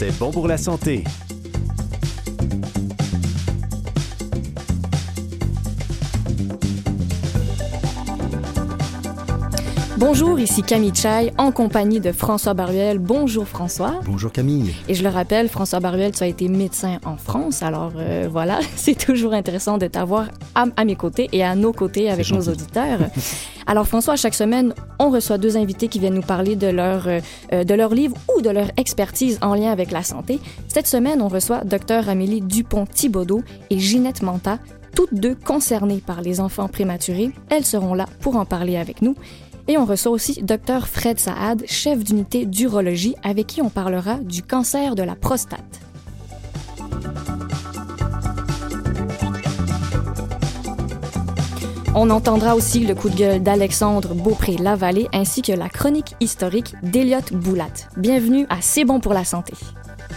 C'est bon pour la santé. Bonjour, ici Camille Chai en compagnie de François Baruel. Bonjour François. Bonjour Camille. Et je le rappelle, François Baruel, tu as été médecin en France, alors euh, voilà, c'est toujours intéressant de t'avoir à, mes côtés et à nos côtés avec nos auditeurs. alors François, chaque semaine, on reçoit deux invités qui viennent nous parler de leur, euh, de leur livre ou de leur expertise en lien avec la santé. Cette semaine, on reçoit Dr Amélie Dupont-Thibaudot et Ginette Manta, toutes deux concernées par les enfants prématurés. Elles seront là pour en parler avec nous. Et on reçoit aussi Dr Fred Saad, chef d'unité d'urologie, avec qui on parlera du cancer de la prostate. On entendra aussi le coup de gueule d'Alexandre Beaupré-Lavallée ainsi que la chronique historique d'Eliott Boulat. Bienvenue à C'est bon pour la santé.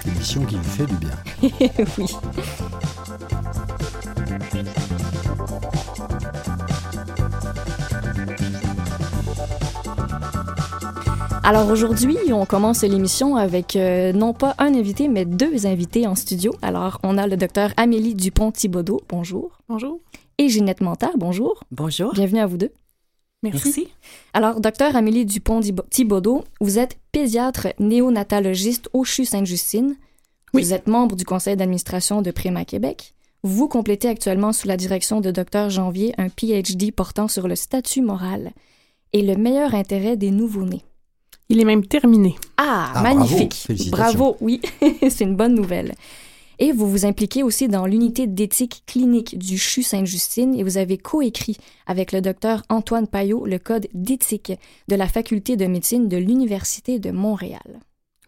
Émission qui vous fait du bien. oui. Alors aujourd'hui, on commence l'émission avec euh, non pas un invité, mais deux invités en studio. Alors on a le docteur Amélie Dupont-Thibaudot. Bonjour. Bonjour. Et Ginette Manta. Bonjour. Bonjour. Bienvenue à vous deux. Merci. Alors, docteur Amélie Dupont-Thibaudot, vous êtes pédiatre néonatologiste au CHU Sainte-Justine. Oui. Vous êtes membre du conseil d'administration de Préma Québec. Vous complétez actuellement sous la direction de docteur Janvier un PhD portant sur le statut moral et le meilleur intérêt des nouveau-nés. Il est même terminé. Ah, ah magnifique. Bravo, oui, c'est une bonne nouvelle. Et vous vous impliquez aussi dans l'unité d'éthique clinique du CHU Sainte-Justine et vous avez coécrit avec le docteur Antoine Payot le code d'éthique de la faculté de médecine de l'Université de Montréal.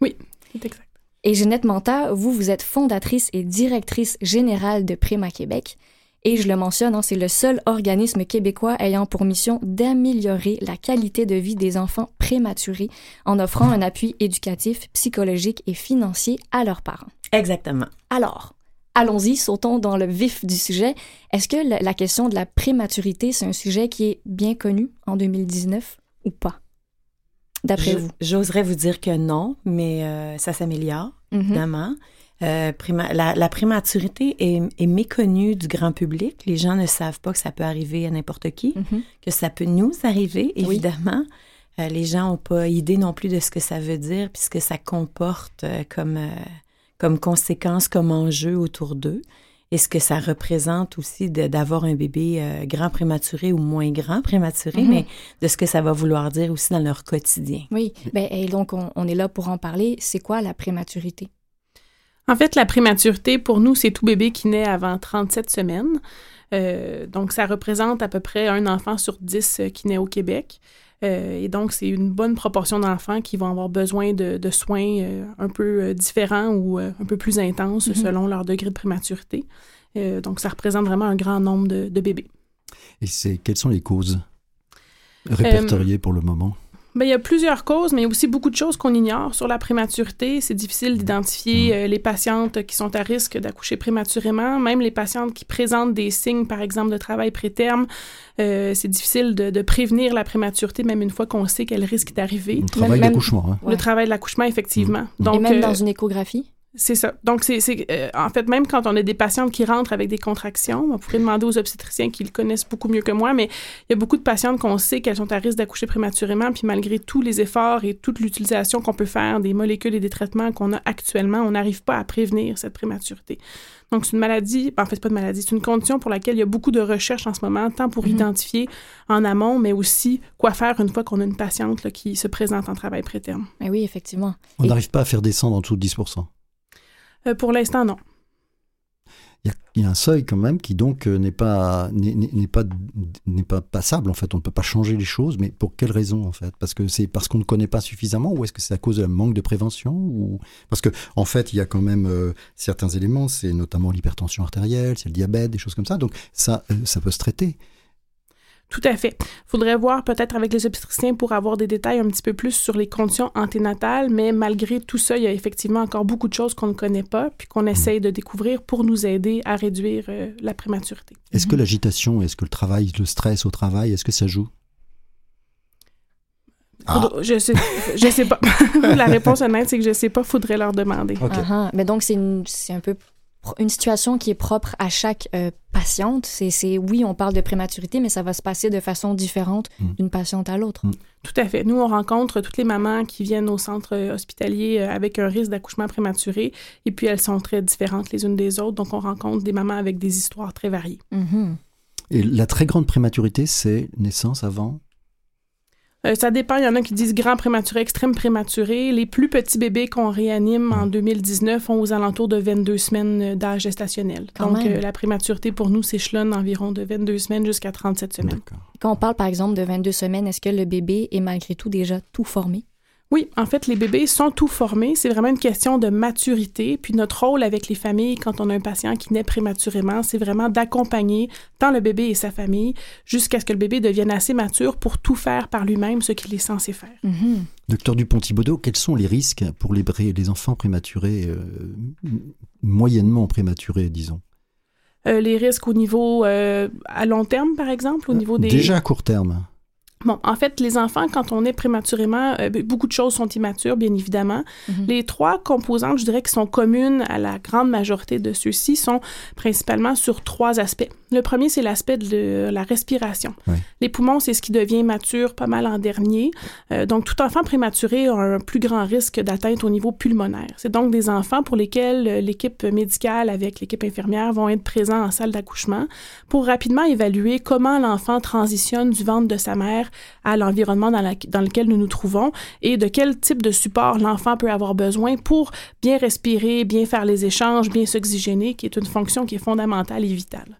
Oui, c'est exact. Et Jeannette Manta, vous, vous êtes fondatrice et directrice générale de Préma Québec. Et je le mentionne, hein, c'est le seul organisme québécois ayant pour mission d'améliorer la qualité de vie des enfants prématurés en offrant un appui éducatif, psychologique et financier à leurs parents. Exactement. Alors, allons-y, sautons dans le vif du sujet. Est-ce que la question de la prématurité, c'est un sujet qui est bien connu en 2019 ou pas? D'après vous? J'oserais vous dire que non, mais euh, ça s'améliore, mm-hmm. évidemment. Euh, la, prématurité est, méconnue du grand public. Les gens ne savent pas que ça peut arriver à n'importe qui, mm-hmm. que ça peut nous arriver, évidemment. Euh, les gens n'ont pas idée non plus de ce que ça veut dire, puisque ça comporte euh, comme, comme conséquence, comme enjeu autour d'eux. Et ce que ça représente aussi d'avoir un bébé grand prématuré ou moins grand prématuré, mm-hmm. mais de ce que ça va vouloir dire aussi dans leur quotidien. Oui, ben, et donc on est là pour en parler. C'est quoi la prématurité? En fait, la prématurité, pour nous, c'est tout bébé qui naît avant 37 semaines. Euh, donc, ça représente à peu près un enfant sur 10 euh, qui naît au Québec. Euh, et donc, c'est une bonne proportion d'enfants qui vont avoir besoin de, soins un peu différents ou un peu plus intenses mm-hmm. selon leur degré de prématurité. donc, ça représente vraiment un grand nombre de, de bébés. Et c'est quelles sont les causes répertoriées pour le moment? Bien, il y a plusieurs causes, mais il y a aussi beaucoup de choses qu'on ignore sur la prématurité. C'est difficile d'identifier mm. euh, les patientes qui sont à risque d'accoucher prématurément, même les patientes qui présentent des signes, par exemple, de travail préterme. Euh, c'est difficile de, prévenir la prématurité, même une fois qu'on sait qu'elle risque d'arriver. Le travail d'accouchement. Hein. Le travail de l'accouchement, effectivement. Mm. Donc, Et même dans euh, une échographie? C'est ça. Donc, c'est, euh, en fait, même quand on a des patientes qui rentrent avec des contractions, on pourrait demander aux obstétriciens qui le connaissent beaucoup mieux que moi, mais il y a beaucoup de patientes qu'on sait qu'elles sont à risque d'accoucher prématurément, puis malgré tous les efforts et toute l'utilisation qu'on peut faire des molécules et des traitements qu'on a actuellement, on n'arrive pas à prévenir cette prématurité. Donc, c'est une maladie, en fait, pas de maladie, c'est une condition pour laquelle il y a beaucoup de recherches en ce moment, tant pour mm-hmm. identifier en amont, mais aussi quoi faire une fois qu'on a une patiente qui se présente en travail préterme. Mais oui, effectivement. On n'arrive pas à faire descendre en dessous de 10 euh, pour l'instant, non. Il y, a un seuil quand même qui donc euh, n'est pas n'est pas n'est pas passable en fait. On ne peut pas changer les choses mais pour quelle raison en fait? Parce que c'est parce qu'on ne connaît pas suffisamment ou est-ce que c'est à cause d'un manque de prévention ou parce que en fait il y a quand même euh, certains éléments c'est notamment l'hypertension artérielle c'est le diabète des choses comme ça. Donc ça ça peut se traiter tout à fait. Il faudrait voir peut-être avec les obstétriciens pour avoir des détails un petit peu plus sur les conditions anténatales, mais malgré tout ça, il y a effectivement encore beaucoup de choses qu'on ne connaît pas, puis qu'on essaye de découvrir pour nous aider à réduire euh, la prématurité. Est-ce que l'agitation, est-ce que le travail, le stress au travail, est-ce que ça joue? Ah. Je sais, je sais pas. la réponse honnête, c'est que je sais pas. Faudrait leur demander. Uh-huh. Mais donc c'est un peu une situation qui est propre à chaque euh, patiente. C'est, oui, on parle de prématurité, mais ça va se passer de façon différente mm. d'une patiente à l'autre. Mm. Tout à fait. Nous, on rencontre toutes les mamans qui viennent au centre euh, hospitalier euh, avec un risque d'accouchement prématuré, et puis elles sont très différentes les unes des autres. Donc, on rencontre des mamans avec des histoires très variées. Mm-hmm. Et la très grande prématurité, c'est naissance avant euh, ça dépend. Il y en a qui disent grand prématuré, extrême prématuré. Les plus petits bébés qu'on réanime en 2019 ont aux alentours de 22 semaines d'âge gestationnel. Donc, euh, la prématurité pour nous s'échelonne environ de 22 semaines jusqu'à 37 semaines. Quand on parle, par exemple, de 22 semaines, est-ce que le bébé est malgré tout déjà tout formé? Oui, en fait, les bébés sont tout formés. C'est vraiment une question de maturité. Puis notre rôle avec les familles, quand on a un patient qui naît prématurément, c'est vraiment d'accompagner tant le bébé et sa famille jusqu'à ce que le bébé devienne assez mature pour tout faire par lui-même, ce qu'il est censé faire. Mm-hmm. Docteur Dupont-Thibaudot, quels sont les risques pour les, les enfants prématurés, euh, moyennement prématurés, disons? Euh, Les risques au niveau euh, à long terme, par exemple, au niveau des... Déjà à court terme Bon, en fait, les enfants, quand on est prématurément, euh, beaucoup de choses sont immatures, bien évidemment. Mhm. Les trois composantes, je dirais, qui sont communes à la grande majorité de ceux-ci sont principalement sur trois aspects. Le premier, c'est l'aspect de la respiration. Les poumons, c'est ce qui devient mature pas mal en dernier. Euh, donc, tout enfant prématuré a un plus grand risque d'atteinte au niveau pulmonaire. C'est donc des enfants pour lesquels euh, l'équipe médicale avec l'équipe infirmière vont être présents en salle d'accouchement pour rapidement évaluer comment l'enfant transitionne du ventre de sa mère à l'environnement dans, dans lequel nous nous trouvons et de quel type de support l'enfant peut avoir besoin pour bien respirer, bien faire les échanges, bien s'oxygéner, qui est une fonction qui est fondamentale et vitale.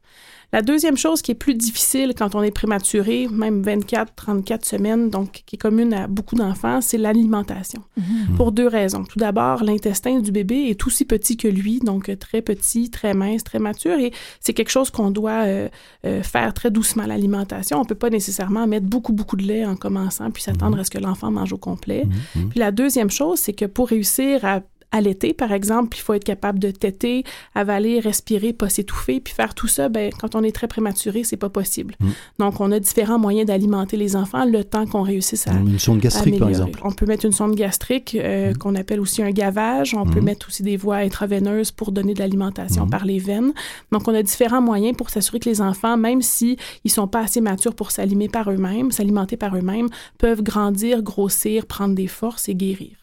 La deuxième chose qui est plus difficile quand on est prématuré, même 24, 34 semaines, donc qui est commune à beaucoup d'enfants, c'est l'alimentation. Mhm. Pour deux raisons. Tout d'abord, l'intestin du bébé est aussi petit que lui, donc très petit, très mince, très mature, et c'est quelque chose qu'on doit euh, euh, faire très doucement, l'alimentation. On peut pas nécessairement mettre beaucoup, beaucoup de lait en commençant, puis s'attendre mhm. à ce que l'enfant mange au complet. Mhm. Puis la deuxième chose, c'est que pour réussir à l'été, par exemple, il faut être capable de téter, avaler, respirer, pas s'étouffer, puis faire tout ça, ben, quand on est très prématuré, c'est pas possible. Mm. Donc, on a différents moyens d'alimenter les enfants le temps qu'on réussisse à. Une sonde gastrique, par exemple. On peut mettre une sonde gastrique euh, mm. qu'on appelle aussi un gavage. On peut mm. mettre aussi des voies intraveineuses pour donner de l'alimentation par les veines. Donc, on a différents moyens pour s'assurer que les enfants, même si ils sont pas assez matures pour s'alimenter par eux-mêmes, s'alimenter par eux-mêmes, peuvent grandir, grossir, prendre des forces et guérir.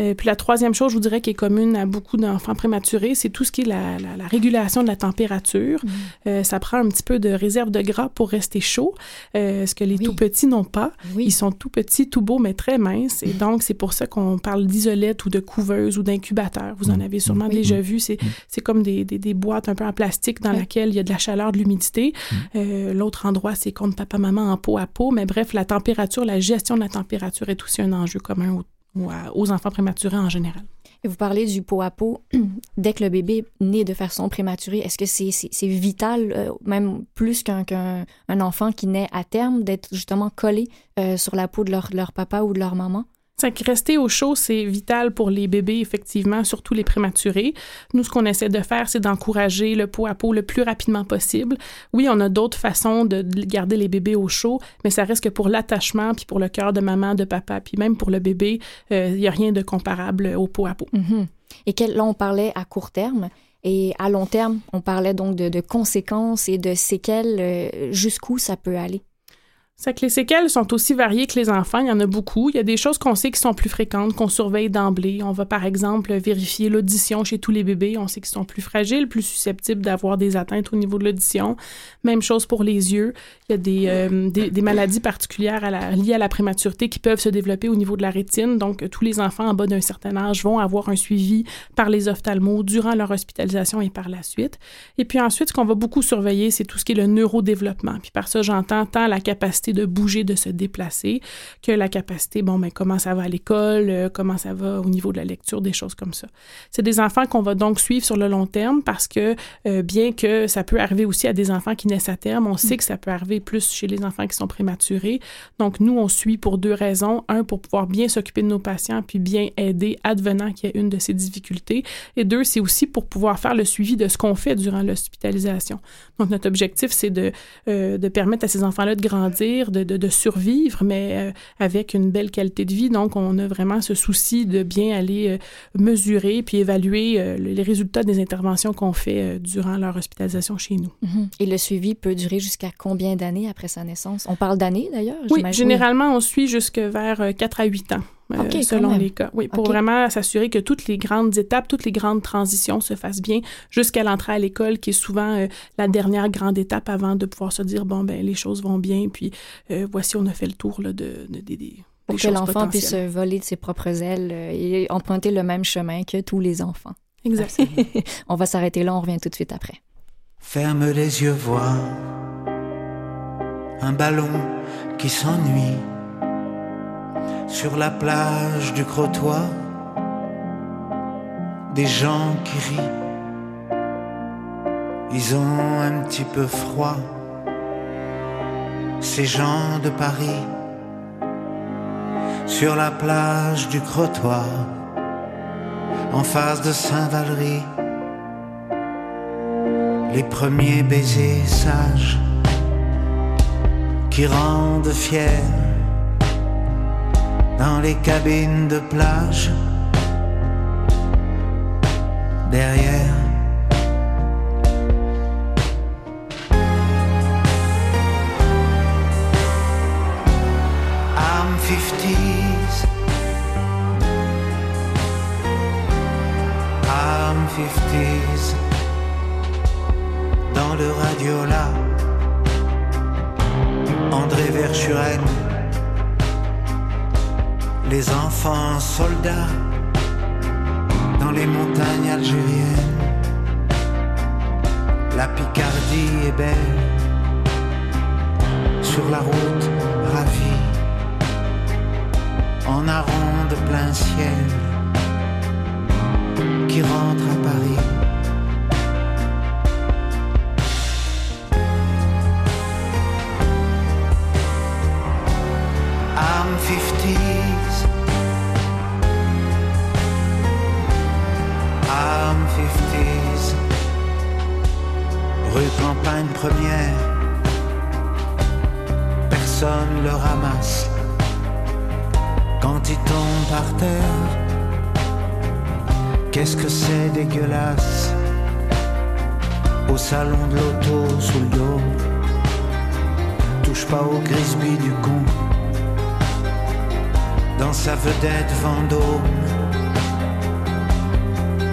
Euh, puis la troisième chose, je vous dirais, qui est commune à beaucoup d'enfants prématurés, c'est tout ce qui est la, régulation de la température. Mm. Euh, ça prend un petit peu de réserve de gras pour rester chaud, euh, ce que les tout petits n'ont pas. Ils sont tout petits, tout beaux, mais très minces. Et donc, c'est pour ça qu'on parle d'isolette ou de couveuse ou d'incubateur. Vous en mm. avez sûrement déjà vu. C'est mm. comme des, des, boîtes un peu en plastique dans lesquelles il y a de la chaleur, de l'humidité. L'autre endroit, c'est contre papa-maman en peau à peau. Mais bref, la température, la gestion de la température est aussi un enjeu commun ou aux enfants prématurés en général. Et vous parlez du pot à pot. Dès que le bébé naît de façon prématurée, est-ce que c'est vital, euh, même plus qu'un enfant qui naît à terme, d'être justement collé euh, sur la peau de leur, leur papa ou de leur maman? Rester au chaud, c'est vital pour les bébés, effectivement, surtout les prématurés. Nous, ce qu'on essaie de faire, c'est d'encourager le pot à peau le plus rapidement possible. Oui, on a d'autres façons de garder les bébés au chaud, mais ça reste que pour l'attachement, puis pour le cœur de maman, de papa, puis même pour le bébé, euh, il n'y a rien de comparable au pot à peau. Mm-hmm. Et là, on parlait à court terme. Et à long terme, on parlait donc de, conséquences et de séquelles. Euh, jusqu'où ça peut aller? C'est que les séquelles sont aussi variées que les enfants. Il y en a beaucoup. Il y a des choses qu'on sait qui sont plus fréquentes, qu'on surveille d'emblée. On va par exemple vérifier l'audition chez tous les bébés. On sait qu'ils sont plus fragiles, plus susceptibles d'avoir des atteintes au niveau de l'audition. Même chose pour les yeux. Il y a des, euh, maladies particulières liées à la prématurité qui peuvent se développer au niveau de la rétine. Donc, tous les enfants en bas d'un certain âge vont avoir un suivi par les ophtalmos durant leur hospitalisation et par la suite. Et puis ensuite, ce qu'on va beaucoup surveiller, c'est tout ce qui est le neurodéveloppement. Puis par ça, j'entends tant la capacité de bouger, de se déplacer, que la capacité, bon, mais comment ça va à l'école, euh, comment ça va au niveau de la lecture, des choses comme ça. C'est des enfants qu'on va donc suivre sur le long terme parce que euh, bien que ça peut arriver aussi à des enfants qui naissent à terme, on sait que ça peut arriver plus chez les enfants qui sont prématurés. Donc, nous, on suit pour deux raisons. Un, pour pouvoir bien s'occuper de nos patients puis bien aider advenant qu'il y a une de ces difficultés. Et deux, c'est aussi pour pouvoir faire le suivi de ce qu'on fait durant l'hospitalisation. Donc, notre objectif, c'est de, euh, de permettre à ces enfants-là de grandir de, de, survivre, mais avec une belle qualité de vie. Donc, on a vraiment ce souci de bien aller mesurer puis évaluer les résultats des interventions qu'on fait durant leur hospitalisation chez nous. Mhm. Et le suivi peut durer jusqu'à combien d'années après sa naissance? On parle d'années d'ailleurs? Oui, généralement, on suit jusque vers 4 à 8 ans. Euh, selon les cas. Oui, pour vraiment s'assurer que toutes les grandes étapes, toutes les grandes transitions se fassent bien jusqu'à l'entrée à l'école, qui est souvent euh, la dernière grande étape avant de pouvoir se dire bon ben les choses vont bien, puis euh, voici on a fait le tour là, de, de, de, pour que l'enfant puisse voler de ses propres ailes et emprunter le même chemin que tous les enfants. Exactement. on va s'arrêter là, on revient tout de suite après. Ferme les yeux, vois un ballon qui s'ennuie sur la plage du Crotoy, des gens qui rient. Ils ont un petit peu froid, ces gens de Paris, sur la plage du Crotoy, en face de Saint-Valery. Les premiers baisers sages qui rendent fiers dans les cabines de plage. Derrière. Arm 50s. Arm 50s. Dans le radio là. André Verschuren les enfants soldats dans les montagnes algériennes. La Picardie est belle sur la route ravie en de plein ciel qui rentre à Paris. I'm 50 Rue Campagne Première, personne le ramasse. Quand il tombe par terre, qu'est-ce que c'est dégueulasse? Au salon de l'auto sous le dos, touche pas au grisby du con. Dans sa vedette Vendôme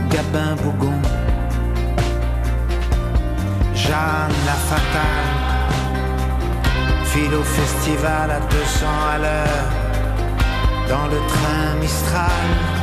Gabin Bougon, Jeanne la fatale, file au festival à 200 à l'heure, dans le train Mistral,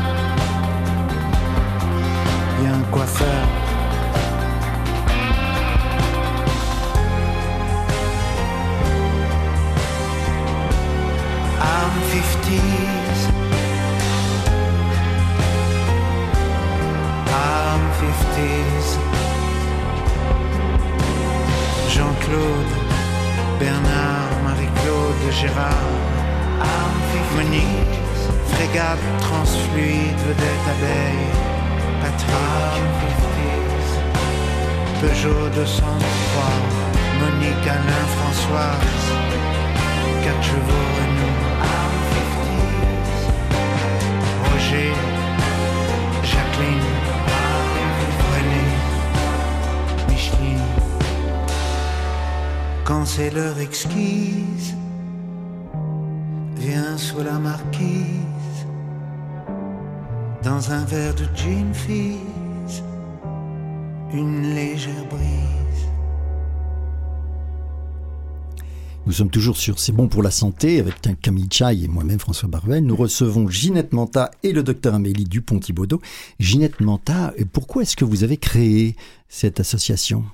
sommes toujours sur C'est bon pour la santé avec Camille Chai et moi-même François Barvel. Nous recevons Ginette Manta et le docteur Amélie Dupont-Thibaudot. Ginette Manta, pourquoi est-ce que vous avez créé cette association?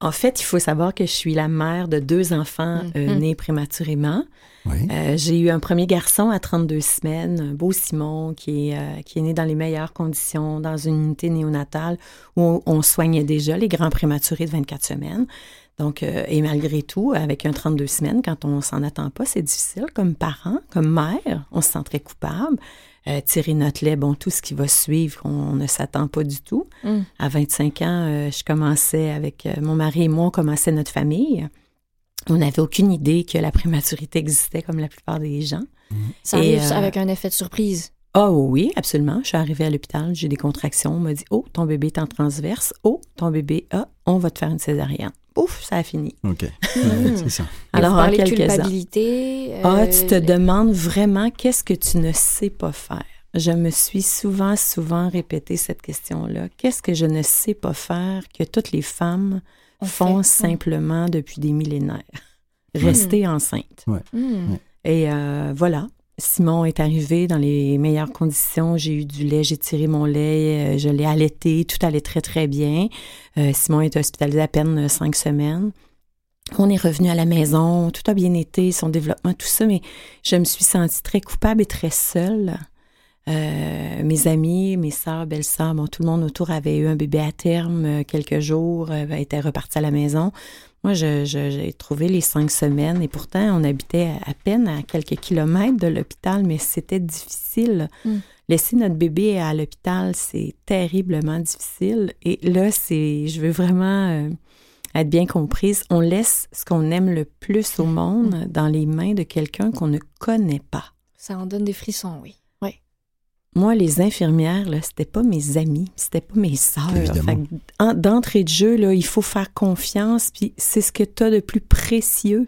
En fait, il faut savoir que je suis la mère de deux enfants euh, mm-hmm. nés prématurément. Euh, j'ai eu un premier garçon à 32 semaines, un beau Simon, qui est, euh, qui est né dans les meilleures conditions, dans une unité néonatale où on, soignait déjà les grands prématurés de 24 semaines. Donc, et malgré tout, avec un 32 semaines, quand on s'en attend pas, c'est difficile comme parent, comme mère, on se sent très coupable. Euh, tirer notre lait, bon, tout ce qui va suivre, on, ne s'attend pas du tout. Mm. À 25 ans, euh, je commençais avec euh, mon mari et moi, on commençait notre famille. On n'avait aucune idée que la prématurité existait comme la plupart des gens. Ça arrive avec un effet de surprise. Ah oh, oui, absolument. Je suis arrivée à l'hôpital, j'ai des contractions. On m'a dit Oh, ton bébé est en transverse. Oh, ton bébé, ah, on va te faire une césarienne. Ouf, ça a fini. OK. C'est ça. Alors, en quelques culpabilité. Euh, ah, tu te demandes vraiment qu'est-ce que tu ne sais pas faire. Je me suis souvent, souvent répété cette question-là. Qu'est-ce que je ne sais pas faire que toutes les femmes font simplement depuis des millénaires? Rester enceinte. Ouais. Hmm. Et euh, voilà, Simon est arrivé dans les meilleures conditions. J'ai eu du lait, j'ai tiré mon lait, euh, je l'ai allaité, tout allait très, très bien. Euh, Simon est hospitalisé à peine cinq semaines. On est revenu à la maison, tout a bien été, son développement, tout ça, mais je me suis sentie très coupable et très seule. Euh, mes amis, mes sœurs, belles-sœurs, bon, tout le monde autour avait eu un bébé à terme quelques jours, était reparti à la maison. Moi, j'ai trouvé les cinq semaines et pourtant, on habitait à, peine à quelques kilomètres de l'hôpital, mais c'était difficile. Mm. Laisser notre bébé à l'hôpital, c'est terriblement difficile. Et là, c'est, je veux vraiment euh, être bien comprise. On laisse ce qu'on aime le plus au monde mm. dans les mains de quelqu'un qu'on ne connaît pas. Ça en donne des frissons, oui. Moi, les infirmières, là, c'était pas mes amis, c'était pas mes sœurs. D'entrée de jeu, là, il faut faire confiance, puis c'est ce que tu as de plus précieux.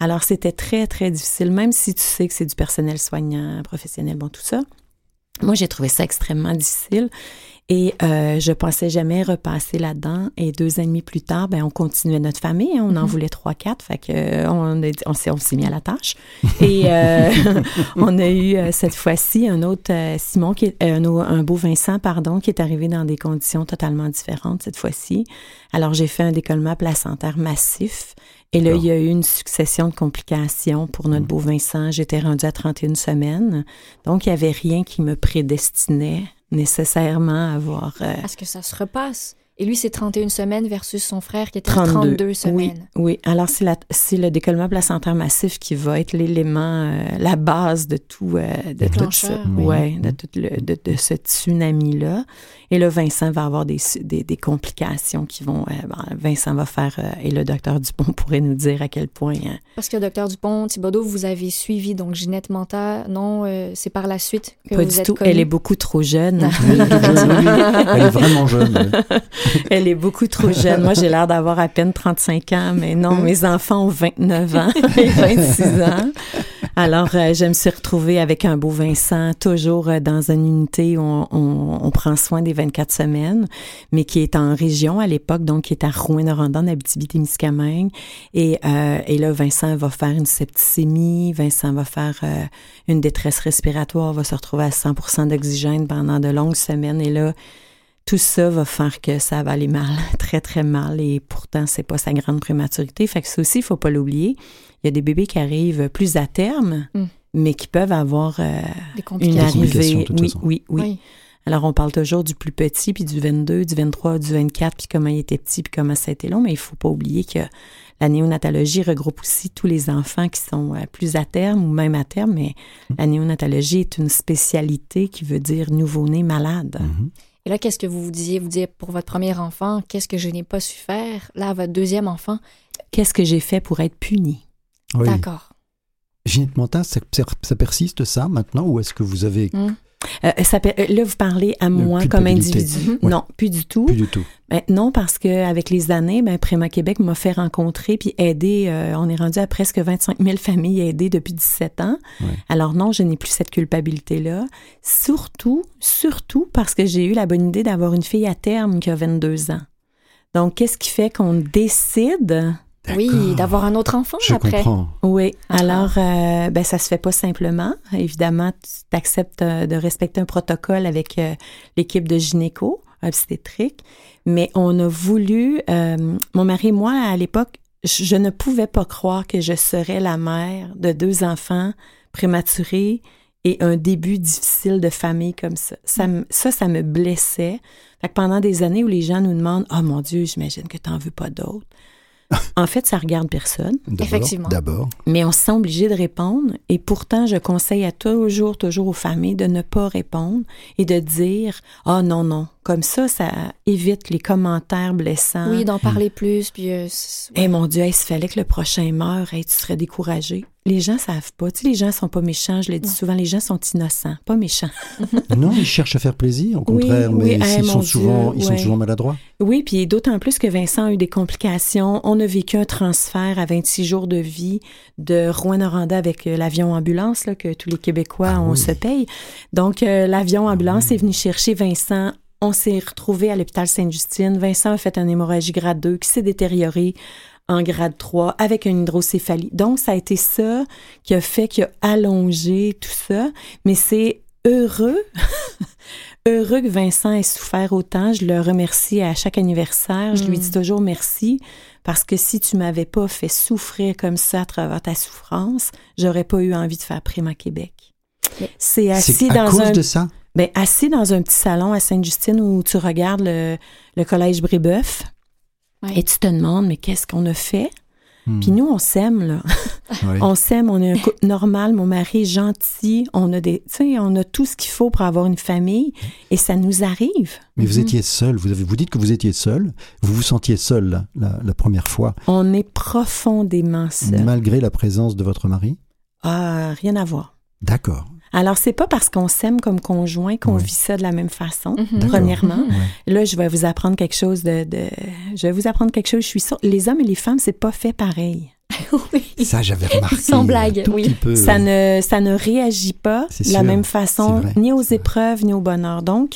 Alors, c'était très, très difficile, même si tu sais que c'est du personnel soignant, professionnel, bon, tout ça. Moi, j'ai trouvé ça extrêmement difficile. Et euh, je pensais jamais repasser là-dedans. Et deux ans et demi plus tard, ben, on continuait notre famille. Hein. on en mm-hmm. voulait trois, quatre. Fait que euh, on, on s'est mis à la tâche. Et euh, on a eu euh, cette fois-ci un autre Simon, qui est, un, un, beau Vincent, pardon, qui est arrivé dans des conditions totalement différentes cette fois-ci. Alors, j'ai fait un décollement placentaire massif. Et là, il y a eu une succession de complications pour notre mm. beau Vincent. J'étais rendue à 31 semaines. Donc, il n'y avait rien qui me prédestinait nécessairement avoir... Euh, Est-ce que ça se repasse? Et lui, c'est 31 semaines versus son frère qui était 32, semaines. Oui, oui. alors c'est le décollement placentaire massif qui va être l'élément, euh, la base de tout, euh, de, tout ça, ouais, de, tout le, de, de, ce tsunami-là. Et là, Vincent va avoir des, des, des complications qui vont... Euh, Vincent va faire... et le docteur Dupont pourrait nous dire à quel point... Hein. Parce que docteur Dupont, Thibodeau, vous avez suivi donc Ginette Manta. Non, c'est par la suite que Pas vous du êtes tout. Elle est beaucoup trop jeune. Elle est vraiment jeune. Elle est beaucoup trop jeune. Moi, j'ai l'air d'avoir à peine 35 ans, mais non, mes enfants ont 29 ans et 26 ans. Alors, euh, je me suis retrouvée avec un beau Vincent, toujours euh, dans une unité où on, prend soin des 24 semaines, mais qui est en région à l'époque, donc qui est à Rouen-Noranda, en Abitibi-Témiscamingue. Et, euh, et là, Vincent va faire une septicémie, Vincent va faire une détresse respiratoire, va se retrouver à 100% d'oxygène pendant de longues semaines. Et là, tout ça va faire que ça va aller mal, très très mal, et pourtant c'est pas sa grande prématurité. Fait que ça aussi, il faut pas l'oublier. Il y a des bébés qui arrivent plus à terme, mm. mais qui peuvent avoir euh, une arrivée. Oui, oui, oui, Alors on parle toujours du plus petit, puis du 22, du 23, du 24, puis comment il était petit, puis comment ça a été long, mais il faut pas oublier que la néonatologie regroupe aussi tous les enfants qui sont euh, plus à terme ou même à terme, mais mm. la néonatologie est une spécialité qui veut dire nouveau-né malade. Mm-hmm. Et là, qu'est-ce que vous vous disiez? Vous disiez pour votre premier enfant, qu'est-ce que je n'ai pas su faire? Là, votre deuxième enfant. Qu'est-ce que j'ai fait pour être puni? D'accord. Ginette Montin, ça, persiste ça maintenant ou est-ce que vous avez hmm. Euh, ça, euh, là, vous parlez à moi comme individu. Non, plus du tout. Plus du tout. Ben, non, parce qu'avec les années, ben, Préma Québec m'a fait rencontrer puis aider. Euh, on est rendu à presque 25 000 familles aidées depuis 17 ans. Alors non, je n'ai plus cette culpabilité-là. Surtout, surtout parce que j'ai eu la bonne idée d'avoir une fille à terme qui a 22 ans. Donc, qu'est-ce qui fait qu'on décide oui, d'avoir un autre enfant Je après. Comprends. Oui. Alors, euh, ben, ça se fait pas simplement. Évidemment, tu acceptes euh, de respecter un protocole avec euh, l'équipe de gynéco obstétrique. Mais on a voulu, euh, mon mari et moi, à l'époque, je, ne pouvais pas croire que je serais la mère de deux enfants prématurés et un début difficile de famille comme ça. Ça, ça, ça me blessait. Fait que pendant des années où les gens nous demandent, oh mon Dieu, j'imagine que tu n'en veux pas d'autres. en fait, ça regarde personne. Effectivement. D'abord. Mais on se sent obligé de répondre. Et pourtant, je conseille à toujours, toujours aux familles de ne pas répondre et de dire Ah oh, non, non, Comme ça, ça évite les commentaires blessants. Oui, d'en parler plus. Puis, euh, Eh mon Dieu, il fallait que le prochain meure, tu serais découragé. Les gens savent pas. Tu sais, les gens sont pas méchants. Je le dis souvent, les gens sont innocents, pas méchants. non, ils cherchent à faire plaisir, au contraire, mais ils, sont souvent, ils sont souvent maladroits. Oui, puis d'autant plus que Vincent a eu des complications. On a vécu un transfert à 26 jours de vie de Rouen-Noranda avec euh, l'avion ambulance là, que tous les Québécois, ah on se paye. Donc, euh, l'avion ambulance est venu chercher Vincent on s'est retrouvé à l'hôpital Sainte-Justine. Vincent a fait un hémorragie grade 2 qui s'est détérioré en grade 3 avec une hydrocéphalie. Donc, ça a été ça qui a fait qu'il a allongé tout ça. Mais c'est heureux, heureux que Vincent ait souffert autant. Je le remercie à chaque anniversaire. Je lui dis mm. toujours merci parce que si tu m'avais pas fait souffrir comme ça à travers ta souffrance, j'aurais pas eu envie de faire Prima Québec. C'est assis à dans cause de ça? Ben, assis dans un petit salon à Sainte-Justine où tu regardes le, collège Brébeuf et tu te demandes, mais qu'est-ce qu'on a fait? Hmm. Puis nous, on s'aime, là. on s'aime, on est un couple normal, mon mari est gentil, on a des, on a tout ce qu'il faut pour avoir une famille et ça nous arrive. Mais vous mhm. étiez seul, vous, avez, vous dites que vous étiez seul, vous vous sentiez seul la, la, première fois. On est profondément seul. Malgré la présence de votre mari? Ah, rien à voir. D'accord. Alors, c'est pas parce qu'on s'aime comme conjoint qu'on vit ça de la même façon, mhm. premièrement. Là, je vais vous apprendre quelque chose de, Je vais vous apprendre quelque chose, je suis sûre. Les hommes et les femmes, c'est pas fait pareil. oui. Ça, j'avais remarqué. Sans blague, oui. Ça ne, ça ne réagit pas de la même façon, ni aux épreuves, ni au bonheur. Donc,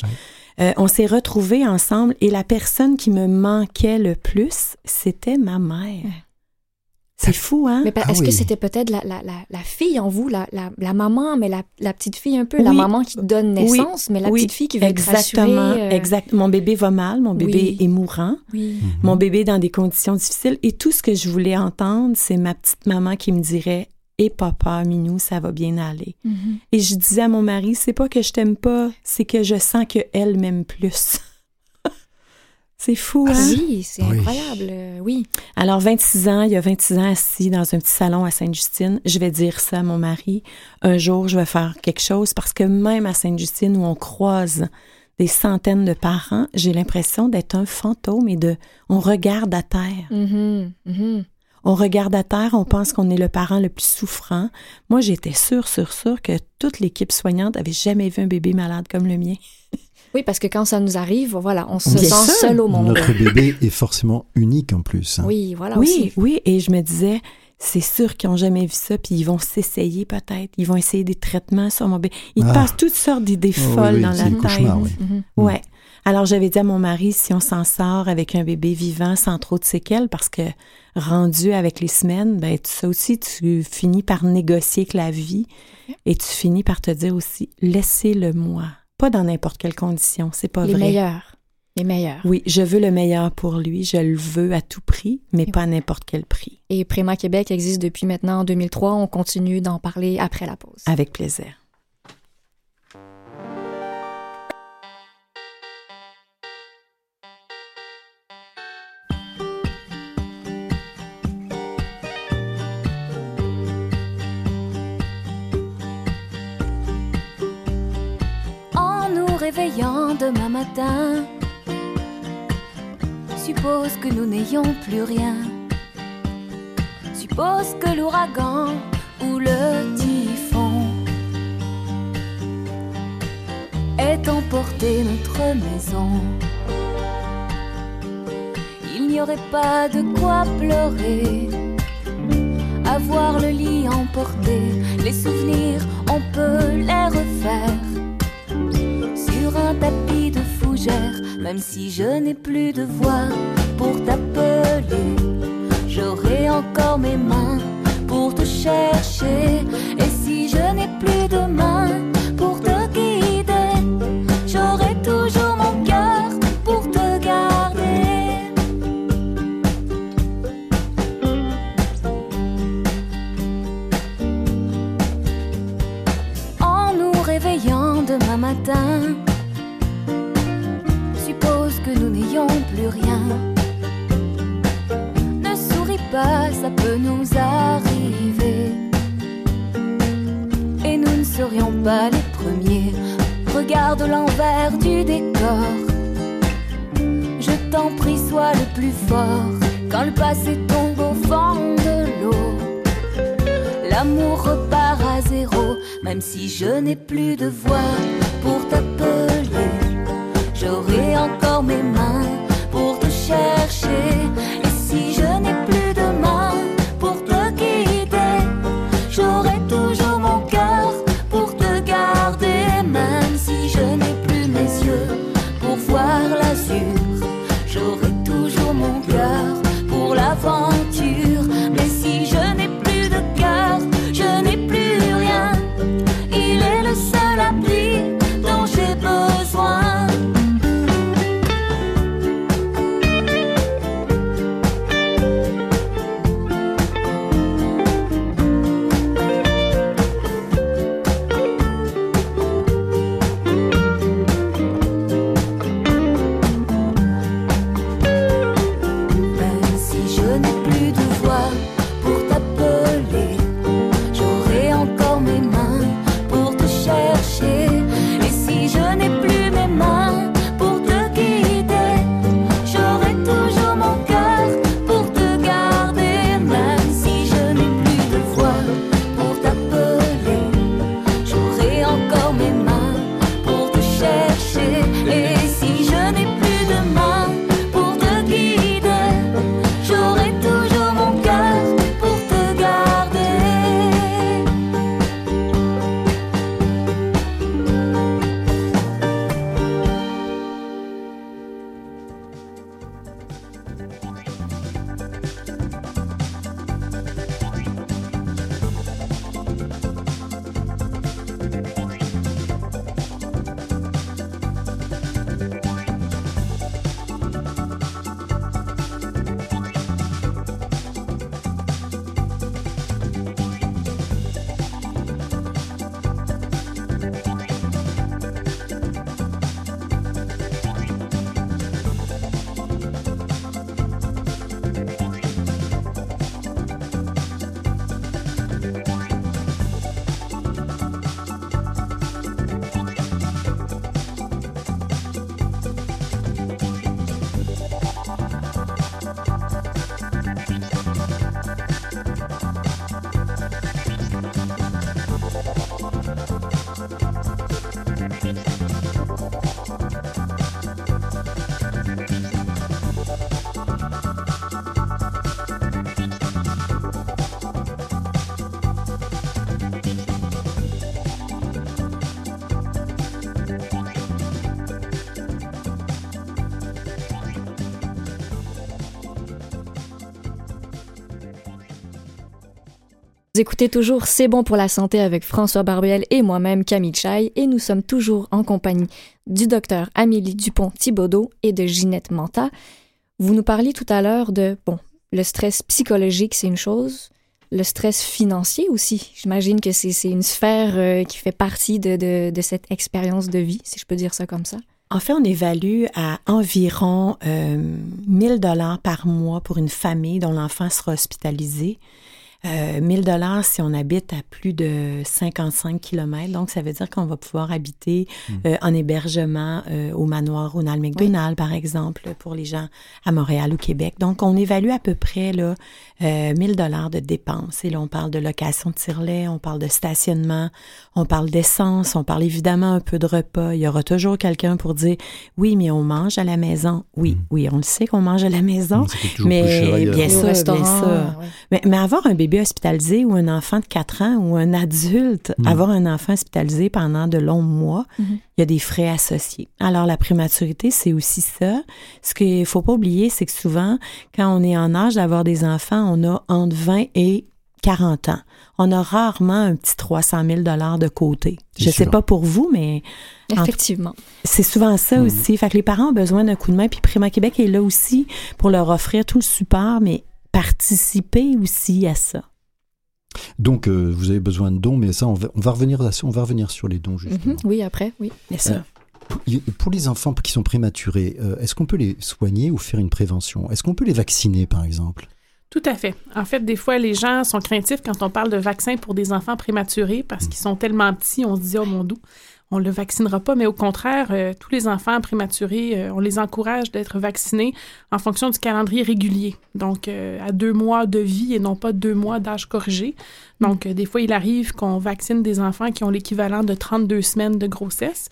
euh, on s'est retrouvés ensemble et la personne qui me manquait le plus, c'était ma mère. C'est fou, hein? Mais est-ce ah que c'était peut-être la, la, la, fille en vous, la, la, maman, mais la, petite fille un peu, la maman qui donne naissance, mais la petite fille qui veut Exactement, euh, exactement. Mon bébé va mal, mon bébé est mourant, mhm. mon bébé est dans des conditions difficiles. Et tout ce que je voulais entendre, c'est ma petite maman qui me dirait et eh, papa, Minou, ça va bien aller. Mhm. Et je disais à mon mari, c'est pas que je t'aime pas, c'est que je sens qu'elle m'aime plus. C'est fou, ah, hein? Oui, c'est incroyable, euh, oui. Alors, 26 ans, il y a 26 ans assis dans un petit salon à Sainte-Justine. Je vais dire ça à mon mari. Un jour, je vais faire quelque chose parce que même à Sainte-Justine, où on croise des centaines de parents, j'ai l'impression d'être un fantôme et de... On regarde à terre. Mm-hmm, mm-hmm. On regarde à terre, on pense qu'on est le parent le plus souffrant. Moi, j'étais sûre, sûre, sûre que toute l'équipe soignante avait jamais vu un bébé malade comme le mien. Oui, parce que quand ça nous arrive, voilà, on se sent seul au monde. Notre bébé est forcément unique en plus. Hein. Oui, voilà. Oui, oui, et je me disais, c'est sûr qu'ils n'ont jamais vu ça, puis ils vont s'essayer peut-être. Ils vont essayer des traitements sur mon bébé. Ils ah. passent toutes sortes d'idées oh folles dans la tête. Oui. Mhm. Ouais. Alors j'avais dit à mon mari si on s'en sort avec un bébé vivant sans trop de séquelles, parce que rendu avec les semaines, ben ça aussi tu finis par négocier avec la vie et tu finis par te dire aussi laissez-le moi. Pas dans n'importe quelle condition, c'est pas les vrai. Les meilleurs. Les meilleurs. Oui, je veux le meilleur pour lui, je le veux à tout prix, mais pas à n'importe quel prix. Et Préma Québec existe depuis maintenant 2003, on continue d'en parler après la pause. Avec plaisir. Réveillant demain matin. Suppose que nous n'ayons plus rien. Suppose que l'ouragan ou le typhon ait emporté notre maison. Il n'y aurait pas de quoi pleurer. Avoir le lit emporté, les souvenirs, on peut les refaire un tapis de fougère, même si je n'ai plus de voix pour t'appeler. J'aurai encore mes mains pour te chercher, et si je n'ai plus de mains pas les premiers. Regarde l'envers du décor. l'esprit soit le plus fort quand le passé tombe au fond de l'eau. L'amour repart à zéro, même si je n'ai plus de voix pour t'appeler. J'aurai encore mes mains pour te chercher. Écoutez toujours C'est bon pour la santé avec François Barbiel et moi-même Camille Chaille et nous sommes toujours en compagnie du docteur Amélie Dupont-Thibaudot et de Ginette Manta. Vous nous parliez tout à l'heure de, bon, le stress psychologique, c'est une chose, le stress financier aussi. J'imagine que c'est une sphère euh, qui fait partie de, de, de cette expérience de vie, si je peux dire ça comme ça. En fait, on évalue à environ euh, 1000 dollars par mois pour une famille dont l'enfant sera hospitalisé. Euh, 1000 dollars si on habite à plus de 55 km. Donc, ça veut dire qu'on va pouvoir habiter euh, en hébergement euh, au manoir Ronald McDonald, par exemple, pour les gens à Montréal ou Québec. Donc, on évalue à peu près là, euh, 1000 dollars de dépenses. Et là, on parle de location de tirelet, on parle de stationnement, on parle d'essence, on parle évidemment un peu de repas. Il y aura toujours quelqu'un pour dire oui, mais on mange à la maison. Oui, oui, on le sait qu'on mange à la maison, mais bien sûr, bien sûr. ouais. Mais, mais avoir un bébé hospitalisé ou un enfant de 4 ans ou un adulte, Mm. avoir un enfant hospitalisé pendant de longs mois, Mhm. il y a des frais associés. Alors, la prématurité, c'est aussi ça. Ce qu'il faut pas oublier, c'est que souvent, quand on est en âge d'avoir des enfants, on a entre 20 et 40 ans. On a rarement un petit 300 000 de côté. Je sais sûr. pas pour vous, mais En- Effectivement. c'est souvent ça Mhm. aussi. Fait que les parents ont besoin d'un coup de main. Puis Prima Québec est là aussi pour leur offrir tout le support, mais participer aussi à ça. Donc, euh, vous avez besoin de dons, mais ça, on va, on va revenir, à- on va revenir sur les dons, justement. Mhm. Oui, après, oui. Bien sûr. Il- Pour les enfants qui sont prématurés, euh, est-ce qu'on peut les soigner ou faire une prévention? Est-ce qu'on peut les vacciner, par exemple? Tout à fait. En fait, des fois, les gens sont craintifs quand on parle de vaccins pour des enfants prématurés parce qu'ils sont tellement petits, on se dit, oh mon doux. on le vaccinera pas, mais au contraire, euh, tous les enfants prématurés, euh, on les encourage d'être vaccinés en fonction du calendrier régulier. Donc, euh, à deux mois de vie et non pas deux mois d'âge corrigé. Donc, des fois, il arrive qu'on vaccine des enfants qui ont l'équivalent de 32 semaines de grossesse.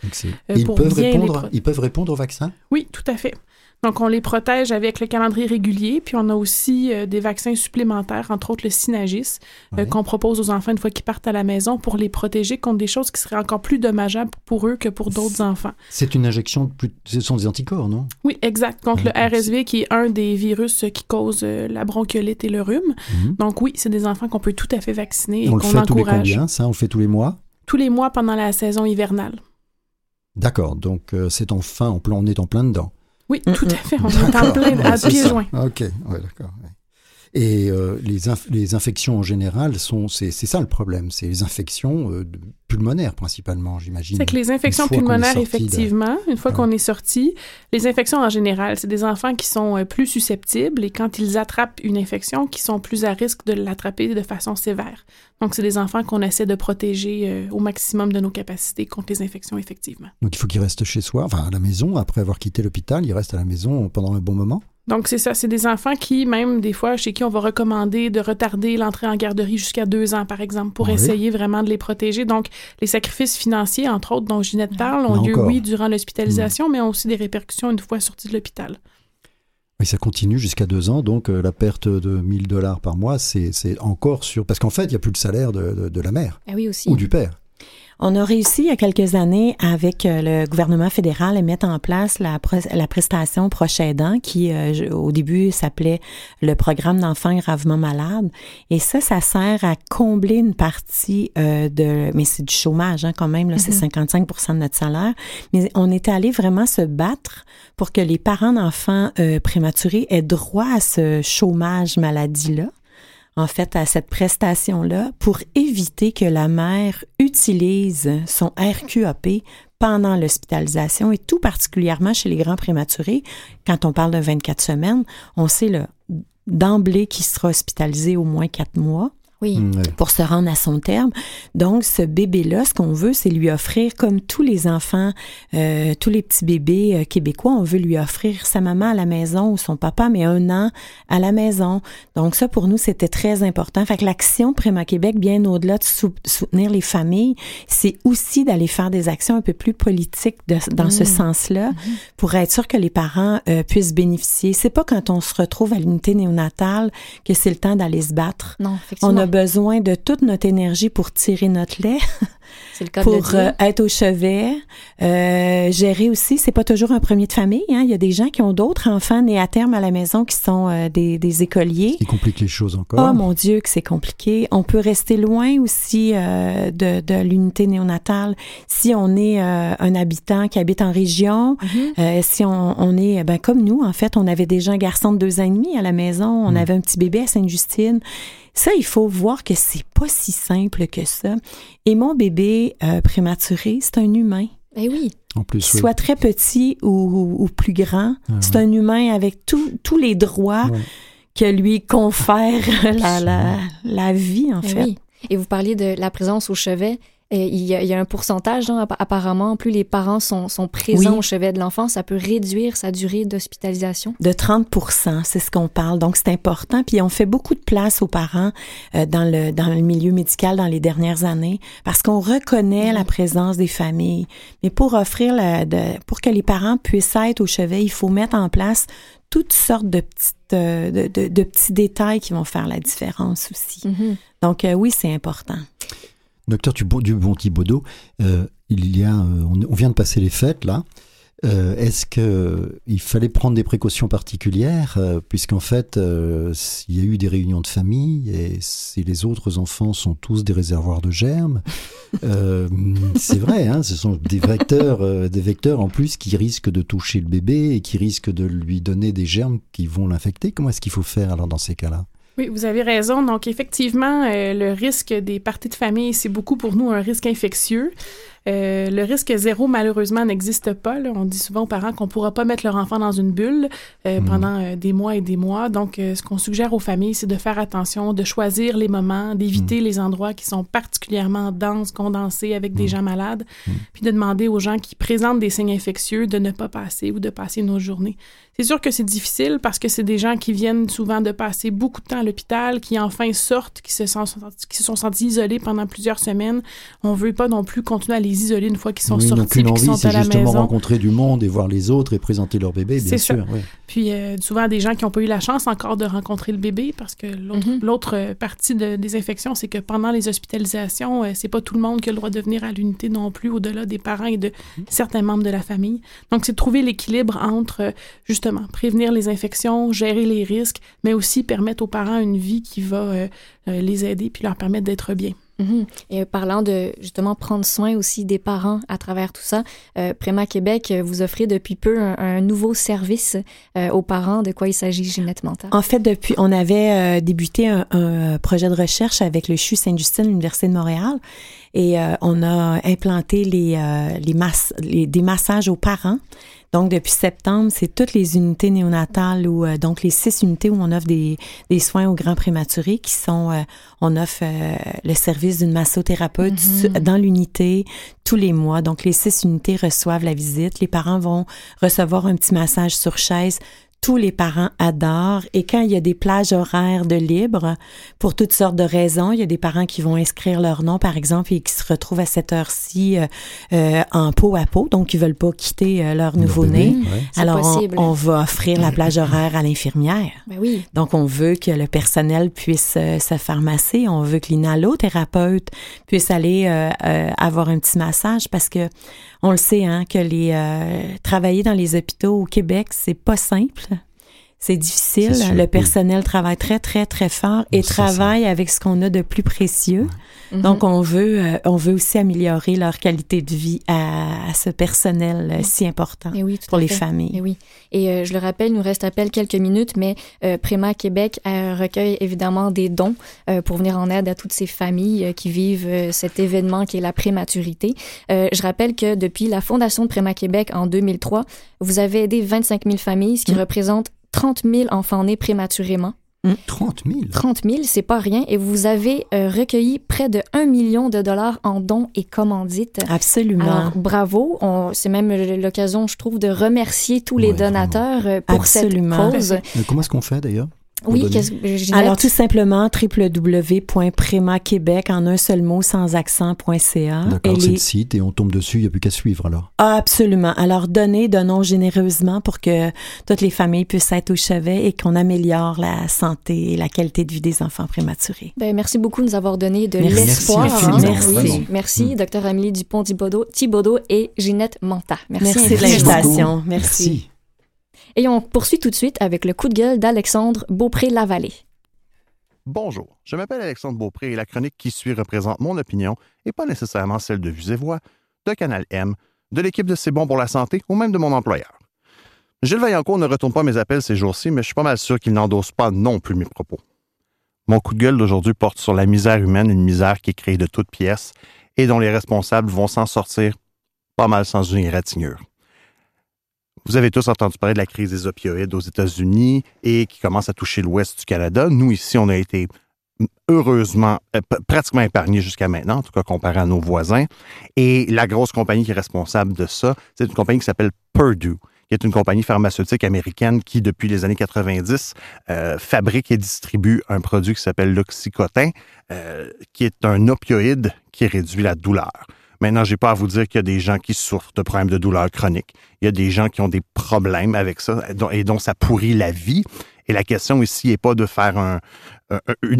ils, peuvent répondre, ils peuvent répondre au vaccin? Oui, tout à fait. Donc, on les protège avec le calendrier régulier, puis on a aussi euh, des vaccins supplémentaires, entre autres le Synagis, euh, qu'on propose aux enfants une fois qu'ils partent à la maison pour les protéger contre des choses qui seraient encore plus dommageables pour eux que pour d'autres enfants. C'est une injection, plus... ce sont des anticorps, non? Oui, exact, contre le RSV, qui est un des virus qui cause euh, la bronchiolite et le rhume. Mhm. Donc oui, c'est des enfants qu'on peut tout à fait vacciner et, qu'on encourage. On le fait tous les combien, ça? On le fait tous les mois? Tous les mois pendant la saison hivernale. D'accord, donc c'est enfin, on est en plein dedans. Oui, tout à fait. On est en plein à pieds joints. Ok, ouais, d'accord. Et euh, les, les, infections en général sont, c'est ça le problème, c'est les infections euh, pulmonaires principalement, j'imagine. C'est que les infections pulmonaires, effectivement, une fois qu'on est sorti, les infections en général, c'est des enfants qui sont euh, plus susceptibles et quand ils attrapent une infection, qui sont plus à risque de l'attraper de façon sévère. Donc, c'est des enfants qu'on essaie de protéger au maximum de nos capacités contre les infections, effectivement. Donc, il faut qu'ils restent chez soi, enfin à la maison, après avoir quitté l'hôpital, ils restent à la maison pendant un bon moment? Donc, c'est ça, c'est des enfants qui, même des fois, chez qui on va recommander de retarder l'entrée en garderie jusqu'à deux ans, par exemple, pour essayer vraiment de les protéger. Donc, les sacrifices financiers, entre autres, dont Ginette parle, ont lieu, oui, durant l'hospitalisation, mais ont aussi des répercussions une fois sortis de l'hôpital. Oui, ça continue jusqu'à deux ans, donc euh, la perte de 1000 dollars par mois, c'est encore sur... Parce qu'en fait, il n'y a plus le salaire de, de, la mère. Ah oui, aussi. Ou du père. On a réussi il y a quelques années avec euh, le gouvernement fédéral à mettre en place la, la prestation proche aidant qui euh, au début s'appelait le programme d'enfants gravement malades. Et ça ça sert à combler une partie euh, de mais c'est du chômage hein, quand même là c'est 55 mm-hmm. de notre salaire. Mais on était allé vraiment se battre pour que les parents d'enfants prématurés aient droit à ce chômage maladie là en fait, à cette prestation-là pour éviter que la mère utilise son RQAP pendant l'hospitalisation et tout particulièrement chez les grands prématurés. Quand on parle de 24 semaines, on sait d'emblée qu'il sera hospitalisé au moins quatre mois. Oui. Mm, pour se rendre à son terme. Donc, ce bébé-là, ce qu'on veut, c'est lui offrir, comme tous les enfants, euh, tous les petits bébés euh, québécois, on veut lui offrir sa maman à la maison ou son papa, mais un an à la maison. Donc, ça, pour nous, c'était très important. Fait que l'action Préma Québec, bien au-delà de soutenir les familles, c'est aussi d'aller faire des actions un peu plus politiques dans ce mm. sens-là mm-hmm. pour être sûr que les parents euh, puissent bénéficier. C'est pas quand on se retrouve à l'unité néonatale que c'est le temps d'aller se battre. Non, effectivement besoin de toute notre énergie pour tirer notre lait. pour euh, être au chevet, euh, gérer aussi. C'est pas toujours un premier de famille. Hein. Il y a des gens qui ont d'autres enfants nés à terme à la maison qui sont euh, des, des, écoliers. Ce qui complique les choses encore. Oh mon Dieu, que c'est compliqué. On peut rester loin aussi euh, de, de l'unité néonatale si on est un habitant qui habite en région. Mm-hmm. si on, on est, ben comme nous en fait, on avait déjà un garçon de deux ans et demi à la maison. On mm. avait un petit bébé à Sainte-Justine. Ça, il faut voir que c'est pas si simple que ça. Et mon bébé euh, prématuré, c'est un humain. Eh oui. En plus, Soit très petit ou, plus grand, ah c'est un humain avec tous les droits que lui confère la, la, vie, en eh fait. Oui. Et vous parliez de la présence au chevet il y, a, il y, a, un pourcentage, hein, apparemment, plus les parents sont, sont présents au chevet de l'enfant, ça peut réduire sa durée d'hospitalisation. De 30% c'est ce qu'on parle. Donc, c'est important. Puis, on fait beaucoup de place aux parents euh, dans, le, dans le milieu médical dans les dernières années parce qu'on reconnaît la présence des familles. Mais pour offrir, la, de, pour que les parents puissent être au chevet, il faut mettre en place toutes sortes de petites euh, de, de, de, petits détails qui vont faire la différence aussi. Mm-hmm. Donc, euh, oui, c'est important. Docteur Dubon-Thibaudot, euh, il y a, euh, on, vient de passer les fêtes là. Euh, est-ce qu'il fallait prendre des précautions particulières puisqu'en fait il y a eu des réunions de famille et si les autres enfants sont tous des réservoirs de germes, c'est vrai, hein, ce sont des vecteurs, des vecteurs en plus qui risquent de toucher le bébé et qui risquent de lui donner des germes qui vont l'infecter. Comment est-ce qu'il faut faire alors dans ces cas-là? Oui, vous avez raison. Donc, effectivement, euh, le risque des parties de famille, c'est beaucoup pour nous un risque infectieux. Euh, le risque zéro, malheureusement, n'existe pas. On dit souvent aux parents qu'on ne pourra pas mettre leur enfant dans une bulle euh, mhm. pendant des mois et des mois. Donc, ce qu'on suggère aux familles, c'est de faire attention, de choisir les moments, d'éviter mhm. les endroits qui sont particulièrement denses, condensés avec des mhm. gens malades, puis de demander aux gens qui présentent des signes infectieux de ne pas passer ou de passer nos journées. C'est sûr que c'est difficile parce que c'est des gens qui viennent souvent de passer beaucoup de temps à l'hôpital, qui enfin sortent, qui se, sont, qui se sont sentis isolés pendant plusieurs semaines. On veut pas non plus continuer à les isoler une fois qu'ils sont sortis et qu'ils sont à la maison. justement rencontrer du monde et voir les autres et présenter leur bébé, bien sûr. Puis euh, souvent des gens qui n'ont pas eu la chance encore de rencontrer le bébé parce que l'autre mm-hmm. euh, partie des infections, c'est que pendant les hospitalisations, euh, c'est pas tout le monde qui a le droit de venir à l'unité non plus, au-delà des parents et de mm-hmm. certains membres de la famille. Donc c'est de trouver l'équilibre entre justement prévenir les infections, gérer les risques, mais aussi permettre aux parents une vie qui va euh, euh, les aider puis leur permettre d'être bien. Mhm. Et parlant de justement prendre soin aussi des parents à travers tout ça, euh, Préma Québec, vous offrez depuis peu un, nouveau service aux parents. De quoi il s'agit, Ginette Manta? En fait, depuis, on avait débuté un, projet de recherche avec le CHU Sainte-Justine, l'Université de Montréal, et on a implanté les, les, des massages aux parents donc, depuis septembre, c'est toutes les unités néonatales ou euh, donc les six unités où on offre des, des soins aux grands prématurés qui sont, euh, on offre euh, le service d'une massothérapeute mm-hmm. dans l'unité tous les mois. Donc, les six unités reçoivent la visite. Les parents vont recevoir un petit massage sur chaise tous les parents adorent. Et quand il y a des plages horaires de libre, pour toutes sortes de raisons, il y a des parents qui vont inscrire leur nom, par exemple, et qui se retrouvent à cette heure-ci euh, euh en peau à peau, donc ils veulent pas quitter euh, leur nouveau-né. Alors, on, va offrir la plage horaire à l'infirmière. Ben oui. Donc, on veut que le personnel puisse euh, se faire masser. On veut que l'inhalothérapeute puisse aller avoir un petit massage parce que on le sait, hein, que les travailler dans les hôpitaux au Québec, c'est pas simple c'est difficile. le personnel travaille très, très, très fort et travaille avec ce qu'on a de plus précieux. Mhm. Donc, on veut, euh, on veut aussi améliorer leur qualité de vie à, ce personnel euh, si important pour les familles. Et oui. Et euh, je le rappelle, il nous reste à peine quelques minutes, mais Préma Québec recueille évidemment des dons pour venir en aide à toutes ces familles qui vivent cet événement qui est la prématurité. je rappelle que depuis la fondation de Préma Québec en 2003, vous avez aidé 25 000 familles, ce qui mmh. représente 30 000 enfants nés prématurément. 30 000? 30 000, c'est pas rien. Et vous avez euh, recueilli près de 1 million de dollars en dons et commandites. Absolument. Alors, bravo. C'est même l'occasion, je trouve, de remercier tous les donateurs euh, pour cette cause. comment est-ce qu'on fait d'ailleurs? Oui, Alors, tout simplement, www.premaquebec en un seul mot, sans accent.ca. D'accord, c'est le site et on tombe dessus, il n'y a plus qu'à suivre alors. absolument. Alors, donnez, donnons généreusement pour que toutes les familles puissent être au chevet et qu'on améliore la santé et la qualité de vie des enfants prématurés. Ben, merci beaucoup de nous avoir donné de l'espoir. Merci. Merci. merci, mm. Dr. Amélie Dupont-Thibaudot et Ginette Manta. Merci, merci de l'invitation. merci. Et on poursuit tout de suite avec le coup de gueule d'Alexandre Beaupré-Lavallée. Bonjour, je m'appelle Alexandre Beaupré et la chronique qui suit représente mon opinion et pas nécessairement celle de Vues Voix, de Canal M, de l'équipe de C'est bon pour la santé ou même de mon employeur. Gilles Vaillancourt ne retourne pas mes appels ces jours-ci, mais je suis pas mal sûr qu'il n'endosse pas non plus mes propos. Mon coup de gueule d'aujourd'hui porte sur la misère humaine, une misère qui est créée de toutes pièces et dont les responsables vont s'en sortir pas mal sans une égratignure. Vous avez tous entendu parler de la crise des opioïdes aux États-Unis et qui commence à toucher l'ouest du Canada. Nous, ici, on a été heureusement euh, pratiquement épargnés jusqu'à maintenant, en tout cas comparé à nos voisins. Et la grosse compagnie qui est responsable de ça, c'est une compagnie qui s'appelle Purdue qui est une compagnie pharmaceutique américaine qui, depuis les années 90, euh, fabrique et distribue un produit qui s'appelle l'oxycotin, euh, qui est un opioïde qui réduit la douleur. Maintenant, j'ai pas à vous dire qu'il y a des gens qui souffrent de problèmes de douleur chronique. Il y a des gens qui ont des problèmes avec ça et dont ça pourrit la vie. Et la question ici n'est pas de faire un,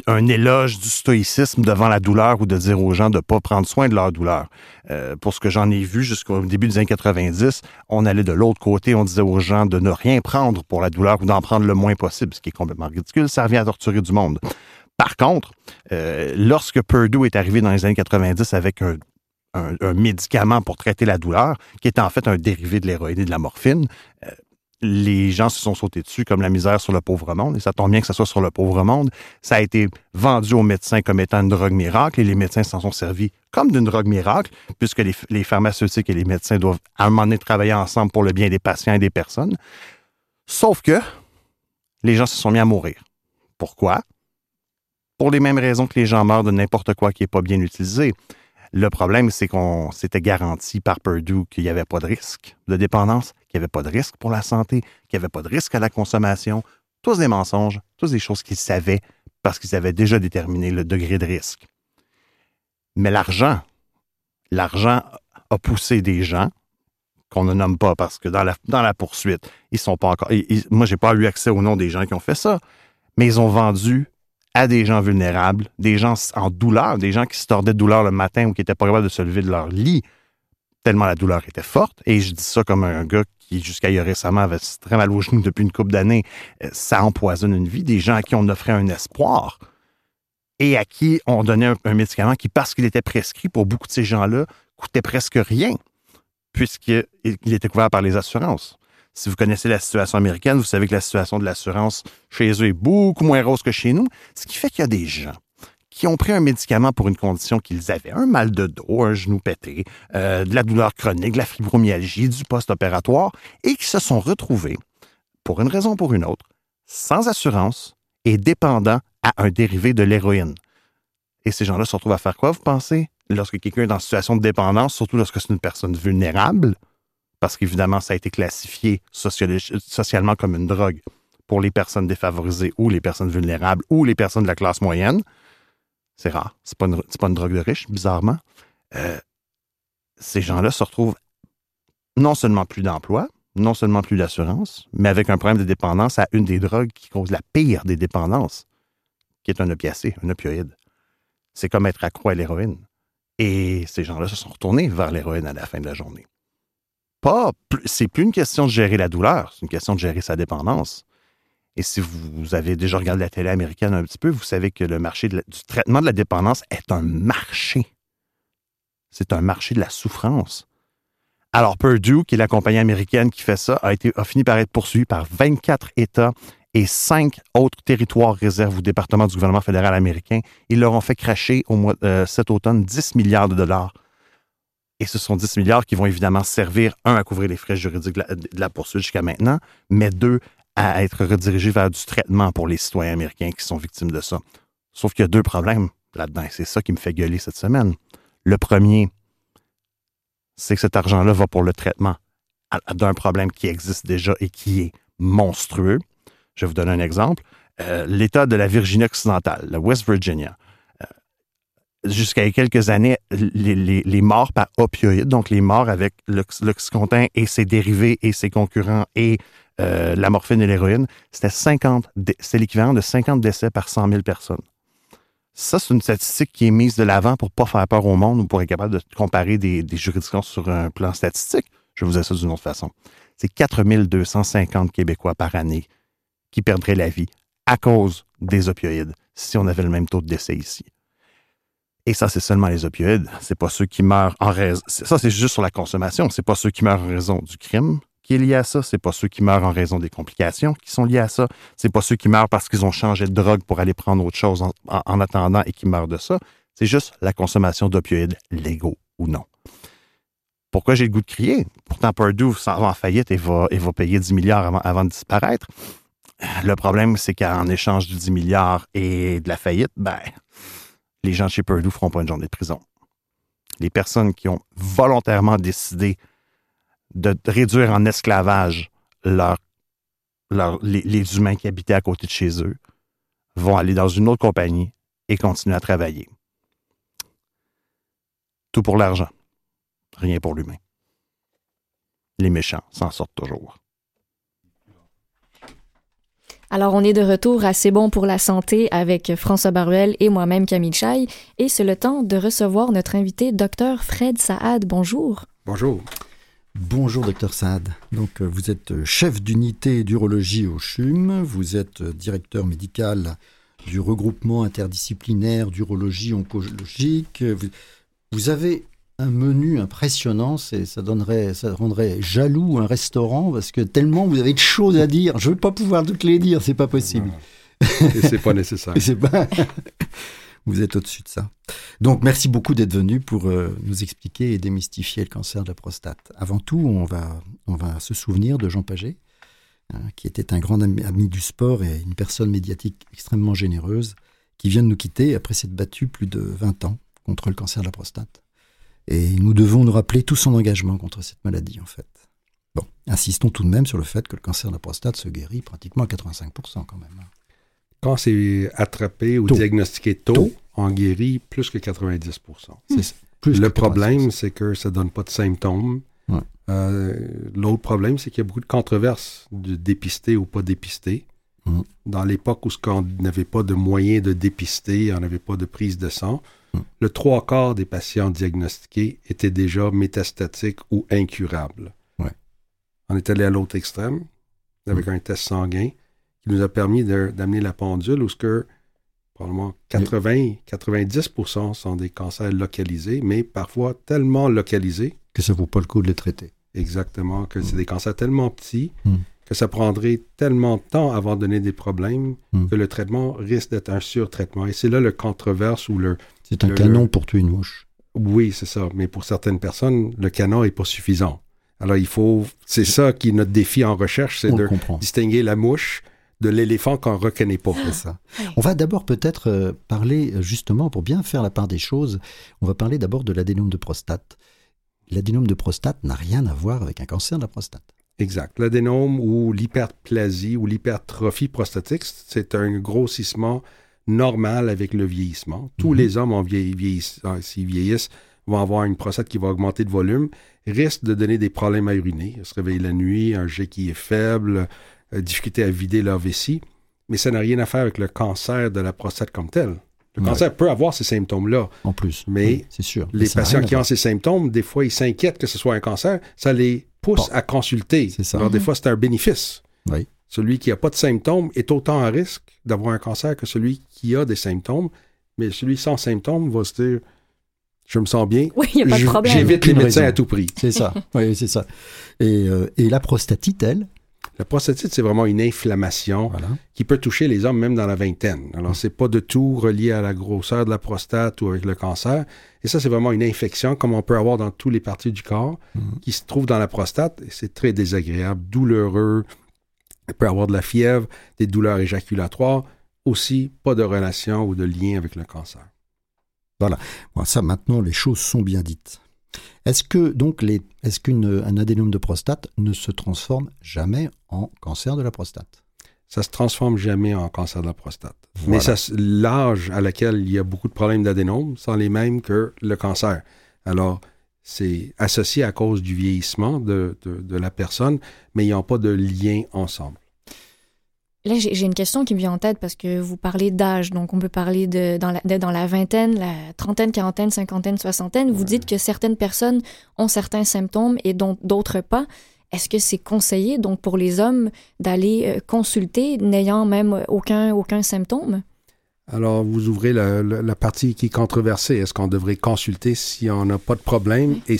un, éloge du stoïcisme devant la douleur ou de dire aux gens de ne pas prendre soin de leur douleur. Euh, pour ce que j'en ai vu jusqu'au début des années 90, on allait de l'autre côté, on disait aux gens de ne rien prendre pour la douleur ou d'en prendre le moins possible, ce qui est complètement ridicule. Ça revient à torturer du monde. Par contre, euh, lorsque Purdue est arrivé dans les années 90 avec un un, médicament pour traiter la douleur, qui est en fait un dérivé de l'héroïne et de la morphine, euh, les gens se sont sautés dessus comme la misère sur le pauvre monde, et ça tombe bien que ce soit sur le pauvre monde. Ça a été vendu aux médecins comme étant une drogue miracle, et les médecins s'en sont servis comme d'une drogue miracle, puisque les, pharmaceutiques et les médecins doivent à un moment donné travailler ensemble pour le bien des patients et des personnes. Sauf que les gens se sont mis à mourir. Pourquoi? Pour les mêmes raisons que les gens meurent de n'importe quoi qui n'est pas bien utilisé. Le problème, c'est qu'on s'était garanti par Purdue qu'il n'y avait pas de risque de dépendance, qu'il n'y avait pas de risque pour la santé, qu'il n'y avait pas de risque à la consommation. Tous des mensonges, tous des choses qu'ils savaient parce qu'ils avaient déjà déterminé le degré de risque. Mais l'argent, l'argent a poussé des gens qu'on ne nomme pas parce que dans la, poursuite, ils sont pas encore. moi, j'ai pas eu accès au nom des gens qui ont fait ça, mais ils ont vendu à des gens vulnérables, des gens en douleur, des gens qui se tordaient de douleur le matin ou qui n'étaient pas capables de se lever de leur lit, tellement la douleur était forte. Et je dis ça comme un gars qui, jusqu'à il récemment, avait très mal au genou depuis une couple d'années. Euh, ça empoisonne une vie. Des gens à qui on offrait un espoir et à qui on donnait un, médicament qui, parce qu'il était prescrit pour beaucoup de ces gens-là, coûtait presque rien, puisqu'il était couvert par les assurances. Si vous connaissez la situation américaine, vous savez que la situation de l'assurance chez eux est beaucoup moins rose que chez nous, ce qui fait qu'il y a des gens qui ont pris un médicament pour une condition qu'ils avaient, un mal de dos, un genou pété, euh, de la douleur chronique, de la fibromyalgie, du post-opératoire, et qui se sont retrouvés, pour une raison ou pour une autre, sans assurance et dépendants à un dérivé de l'héroïne. Et ces gens-là se retrouvent à faire quoi, vous pensez? Lorsque quelqu'un est en situation de dépendance, surtout lorsque c'est une personne vulnérable, parce qu'évidemment, ça a été classifié socialement comme une drogue pour les personnes défavorisées ou les personnes vulnérables ou les personnes de la classe moyenne. C'est rare. C'est pas, pas une drogue de riche, bizarrement. Euh, ces gens-là se retrouvent non seulement plus d'emploi, non seulement plus d'assurance, mais avec un problème de dépendance à une des drogues qui cause la pire des dépendances, qui est un opiacé, un opioïde. C'est comme être accro à l'héroïne. Et ces gens-là se sont retournés vers l'héroïne à la fin de la journée pas, c'est plus une question de gérer la douleur, c'est une question de gérer sa dépendance. Et si vous avez déjà regardé la télé américaine un petit peu, vous savez que le marché du traitement de la dépendance est un marché. C'est un marché de la souffrance. Alors, Purdue, qui est la compagnie américaine qui fait ça, a, fini par être poursuivi par 24 États et 5 autres territoires réserves ou départements du gouvernement fédéral américain. Ils leur ont fait cracher au mois, euh, cet automne 10 milliards de dollars et ce sont 10 milliards qui vont évidemment servir, un, à couvrir les frais juridiques de la, poursuite jusqu'à maintenant, mais deux, à être redirigés vers du traitement pour les citoyens américains qui sont victimes de ça. Sauf qu'il y a deux problèmes là-dedans, et c'est ça qui me fait gueuler cette semaine. Le premier, c'est que cet argent-là va pour le traitement d'un problème qui existe déjà et qui est monstrueux. Je vais vous donner un exemple. Euh, L'État de la Virginie occidentale, la West Virginia, jusqu'à quelques années, les, morts par opioïdes, donc les morts avec l'oxycontin et ses dérivés et ses concurrents et euh, la morphine et l'héroïne, c'était 50, c'est l'équivalent de 50 décès par 100 000 personnes. Ça, c'est une statistique qui est mise de l'avant pour pas faire peur au monde ou pour être capable de comparer des, juridictions sur un plan statistique. Je vous ai ça d'une autre façon. C'est 4250 Québécois par année qui perdraient la vie à cause des opioïdes si on avait le même taux de décès ici. Et ça, c'est seulement les opioïdes. C'est pas ceux qui meurent en raison. Ça, c'est juste sur la consommation. C'est pas ceux qui meurent en raison du crime qui est lié à ça. C'est pas ceux qui meurent en raison des complications qui sont liées à ça. C'est pas ceux qui meurent parce qu'ils ont changé de drogue pour aller prendre autre chose en, attendant et qui meurent de ça. C'est juste la consommation d'opioïdes légaux ou non. Pourquoi j'ai le goût de crier? Pourtant, Purdue s'en va en faillite et va, et va payer 10 milliards avant, avant de disparaître. Le problème, c'est qu'en échange du 10 milliards et de la faillite, ben, les gens chez Purdue ne feront pas une journée de prison. Les personnes qui ont volontairement décidé de réduire en esclavage les, humains qui habitaient à côté de chez eux vont aller dans une autre compagnie et continuer à travailler. Tout pour l'argent, rien pour l'humain. Les méchants s'en sortent toujours. Alors, on est de retour à C'est bon pour la santé avec François Baruel et moi-même Camille Chaille. Et c'est le temps de recevoir notre invité, Dr Fred Saad. Bonjour. Bonjour. Bonjour, docteur Saad. Donc, euh, vous êtes euh, chef d'unité d'urologie au CHUM. Vous êtes euh, directeur médical du regroupement interdisciplinaire d'urologie oncologique. Vous, avez un menu impressionnant, ça donnerait, ça rendrait jaloux un restaurant parce que tellement vous avez de choses à dire. Je ne veux pas pouvoir toutes les dire, c'est pas possible. Et c'est pas nécessaire. pas... vous êtes au-dessus de ça. Donc merci beaucoup d'être venu pour euh, nous expliquer et démystifier le cancer de la prostate. Avant tout, on va, on va se souvenir de Jean Paget, hein, qui était un grand ami du sport et une personne médiatique extrêmement généreuse, qui vient de nous quitter après s'être battu plus de 20 ans contre le cancer de la prostate. Et nous devons nous rappeler tout son engagement contre cette maladie, en fait. Bon, insistons tout de même sur le fait que le cancer de la prostate se guérit pratiquement à 85% quand même. Quand c'est attrapé ou diagnostiqué tôt, on guérit plus que 90%. Plus le problème, c'est que ça ne donne pas de symptômes. Euh, l'autre problème, c'est qu'il y a beaucoup de controverses de dépister ou pas dépister. Mm. Dans l'époque où on n'avait pas de moyens de dépister, on n'avait pas de prise de sang, mm. Le trois quarts des patients diagnostiqués étaient déjà métastatiques ou incurables. On est allé à l'autre extrême avec mm. un test sanguin qui nous a permis d'amener la pendule où ce que probablement 80-90% sont des cancers localisés, mais parfois tellement localisés que ça vaut pas le coup de les traiter. Exactement, que c'est des cancers tellement petits que ça prendrait tellement de temps avant de donner des problèmes que le traitement risque d'être un surtraitement. Et c'est là le controverse ou le... C'est un canon pour tuer une mouche. Oui, c'est ça. Mais pour certaines personnes, le canon n'est pas suffisant. Alors il faut... C'est ça qui est notre défi en recherche, c'est de distinguer la mouche de l'éléphant qu'on ne reconnaît pas. ça. On va d'abord peut-être euh, parler, euh, justement, pour bien faire la part des choses, on va parler d'abord de l'adénome de prostate. L'adénome de prostate n'a rien à voir avec un cancer de la prostate. Exact. L'adénome ou l'hyperplasie ou l'hypertrophie prostatique, c'est un grossissement normal avec le vieillissement. Tous mhm. les hommes, en ah, s'ils vieillissent, vont avoir une prostate qui va augmenter de volume, risque de donner des problèmes à uriner, se réveiller la nuit, un jet qui est faible, euh, difficulté à vider leur vessie. Mais ça n'a rien à faire avec le cancer de la prostate comme tel. Le cancer peut avoir ces symptômes-là. En plus. Mais c'est sûr. Les patients qui ont ces symptômes, des fois, ils s'inquiètent que ce soit un cancer. Ça les pousse à consulter. Alors, des mhm. fois, c'est un bénéfice. Oui. Celui qui n'a pas de symptômes est autant à risque d'avoir un cancer que celui qui a des symptômes. Mais celui sans symptômes va se dire je me sens bien. Oui, il n'y a pas de problème. J'évite les médecins à tout prix. C'est ça. oui, c'est ça. Et, euh, et la prostatite, elle, la prostatite, c'est vraiment une inflammation qui peut toucher les hommes même dans la vingtaine. Alors, c'est pas de tout relié à la grosseur de la prostate ou avec le cancer. Et ça, c'est vraiment une infection comme on peut avoir dans toutes les parties du corps mm. qui se trouve dans la prostate. Et c'est très désagréable, douloureux. Il peut avoir de la fièvre, des douleurs éjaculatoires. Aussi, pas de relation ou de lien avec le cancer. Voilà. Bon, ça, maintenant, les choses sont bien dites. Est-ce que donc les, est-ce qu'un adénome de prostate ne se transforme jamais en cancer de la prostate? Ça se transforme jamais en cancer de la prostate. Mais l'âge à laquelle il y a beaucoup de problèmes d'adénome sont les mêmes que le cancer. Alors, c'est associé à cause du vieillissement de, de la personne, mais ils n'ont pas de lien ensemble. Là, j'ai une question qui me vient en tête parce que vous parlez d'âge. Donc, on peut parler de dans, la, dans la vingtaine, la trentaine, quarantaine, cinquantaine, soixantaine. Vous dites que certaines personnes ont certains symptômes et d'autres pas. Est-ce que c'est conseillé, donc, pour les hommes d'aller euh, consulter n'ayant même aucun, aucun symptôme? Alors, vous ouvrez la, partie qui est controversée. Est-ce qu'on devrait consulter si on n'a pas de problème? Et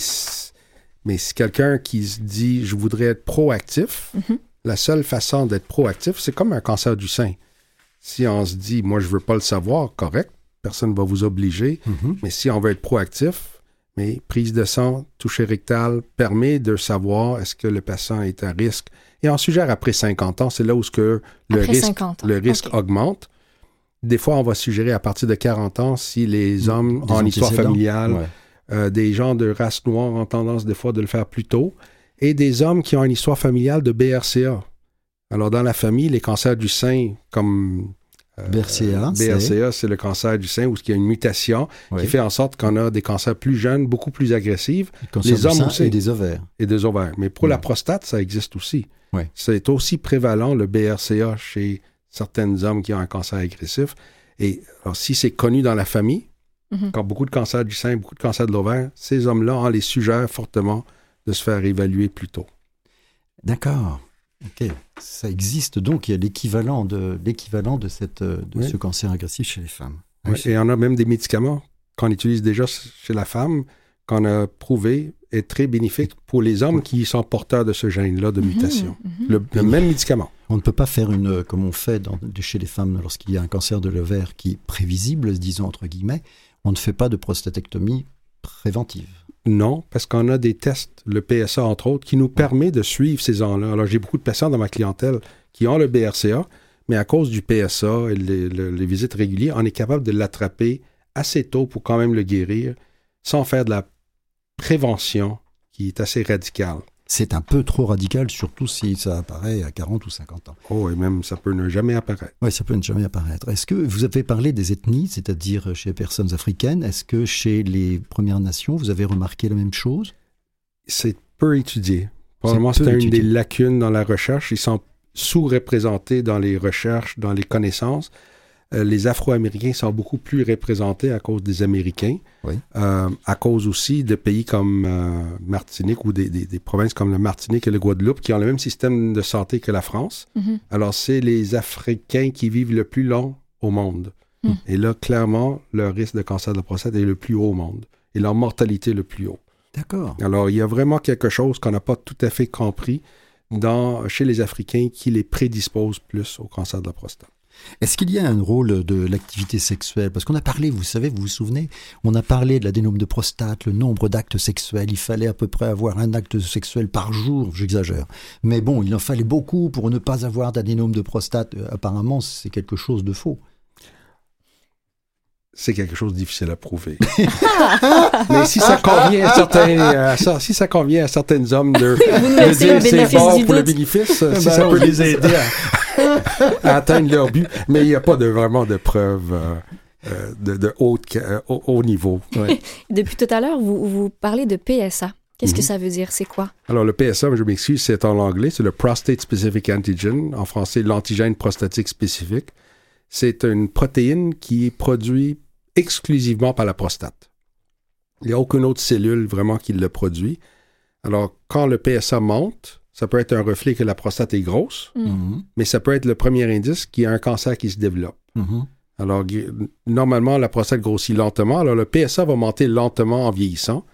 mais si quelqu'un qui se dit, je voudrais être proactif, mm-hmm la seule façon d'être proactif, c'est comme un cancer du sein. Si on se dit, moi, je veux pas le savoir, correct, personne ne va vous obliger. Mhm. Mais si on veut être proactif, mais prise de sang, toucher rectal permet de savoir est-ce que le patient est à risque. Et on suggère après 50 ans, c'est là où ce que le risque, le risque augmente. Des fois, on va suggérer à partir de 40 ans si les mm. hommes ont une histoire familiale, euh, des gens de race noire ont tendance des fois de le faire plus tôt et des hommes qui ont une histoire familiale de BRCA. Alors, dans la famille, les cancers du sein, comme euh, BRCA, BRCA c'est le cancer du sein où il y a une mutation qui fait en sorte qu'on a des cancers plus jeunes, beaucoup plus agressifs. Les hommes aussi. Et des ovaires. Et des ovaires. Mais pour la prostate, ça existe aussi. C'est aussi prévalent, le BRCA, chez certains hommes qui ont un cancer agressif. Et alors, si c'est connu dans la famille, mhm. quand beaucoup de cancers du sein, beaucoup de cancers de l'ovaire, ces hommes-là, on les suggère fortement de se faire évaluer plus tôt. D'accord. Ok. Ça existe donc, il y a l'équivalent de, l'équivalent de, cette, de ce cancer agressif chez les femmes. Et on a même des médicaments qu'on utilise déjà chez la femme qu'on a prouvé est très bénéfique pour les hommes qui sont porteurs de ce gène-là de mhm, mutation. Mhm. Le, même médicament. On ne peut pas faire une, comme on fait dans, chez les femmes lorsqu'il y a un cancer de l'ovaire qui est prévisible, disons entre guillemets, on ne fait pas de prostatectomie préventive. Non, parce qu'on a des tests, le PSA entre autres, qui nous permet de suivre ces gens-là. Alors j'ai beaucoup de patients dans ma clientèle qui ont le BRCA, mais à cause du PSA et les visites régulières, on est capable de l'attraper assez tôt pour quand même le guérir sans faire de la prévention qui est assez radicale. C'est un peu trop radical, surtout si ça apparaît à 40 ou 50 ans. Oh, et même ça peut ne jamais apparaître. Oui, ça peut ne jamais apparaître. Est-ce que vous avez parlé des ethnies, c'est-à-dire chez les personnes africaines, est-ce que chez les Premières Nations, vous avez remarqué la même chose? C'est peu étudié. Probablement, c'est une des lacunes dans la recherche. Ils sont sous-représentés dans les recherches, dans les connaissances. Euh, les Afro-Américains sont beaucoup plus représentés à cause des Américains, euh, à cause aussi de pays comme euh, Martinique ou des, provinces comme la Martinique et le Guadeloupe qui ont le même système de santé que la France. Mm-hmm. Alors, c'est les Africains qui vivent le plus long au monde. Mm. Et là, clairement, leur risque de cancer de la prostate est le plus haut au monde et leur mortalité le plus haut. D'accord. Alors, il y a vraiment quelque chose qu'on n'a pas tout à fait compris dans, chez les Africains qui les prédispose plus au cancer de la prostate. Est-ce qu'il y a un rôle de l'activité sexuelle? Parce qu'on a parlé, vous savez, vous vous souvenez, on a parlé de la dénome de prostate, le nombre d'actes sexuels. Il fallait à peu près avoir un acte sexuel par jour, j'exagère. Mais bon, il en fallait beaucoup pour ne pas avoir d'adénome de prostate. Euh, apparemment, c'est quelque chose de faux c'est quelque chose de difficile à prouver. Mais si ça convient à certains, si ça convient à certains hommes de, de dire c'est bon pour le bénéfice, si ça ben peut les aider à, atteindre leur but, mais il n'y a pas de, vraiment de preuves. Euh, euh, de, de euh, haut, niveau. Depuis tout à l'heure, vous, vous parlez de PSA. Qu'est-ce que mhm. ça veut dire? C'est quoi? Alors, le PSA, je m'excuse, c'est en anglais, c'est le Prostate Specific Antigen, en français, l'antigène prostatique spécifique. C'est une protéine qui est produite exclusivement par la prostate. Il n'y a aucune autre cellule vraiment qui le produit. Alors, quand le PSA monte, ça peut être un reflet que la prostate est grosse, mm. mm-hmm. mais ça peut être le premier indice qu'il y a un cancer qui se développe. Mm-hmm. Alors, normalement, la prostate grossit lentement. Alors, le PSA va monter lentement en vieillissant,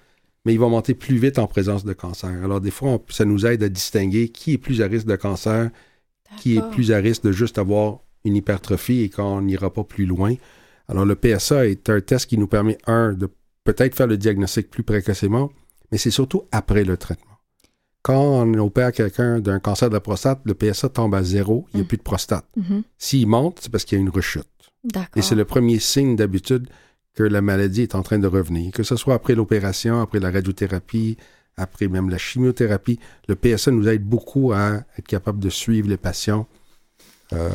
mais il va monter plus vite en présence de cancer. Alors, des fois, ça nous aide à distinguer qui est plus à risque de cancer, qui est plus à risque de juste avoir une hypertrophie et qu'on n'ira pas plus loin. Alors, le PSA est un test qui nous permet, un, de peut-être faire le diagnostic plus précocement, mais c'est surtout après le traitement. Quand on opère quelqu'un d'un cancer de la prostate, le PSA tombe à zéro, il n'y a mm. plus de prostate. Mm-hmm. S'il monte, c'est parce qu'il y a une rechute. Et c'est le premier signe d'habitude que la maladie est en train de revenir. Que ce soit après l'opération, après la radiothérapie, après même la chimiothérapie, le PSA nous aide beaucoup à être capable de suivre les patients euh,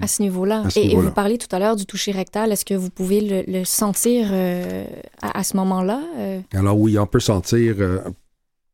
à ce niveau-là. et, vous parlez tout à l'heure du toucher rectal. Est-ce que vous pouvez le, sentir euh, à, ce moment-là? Euh? Alors oui, on peut sentir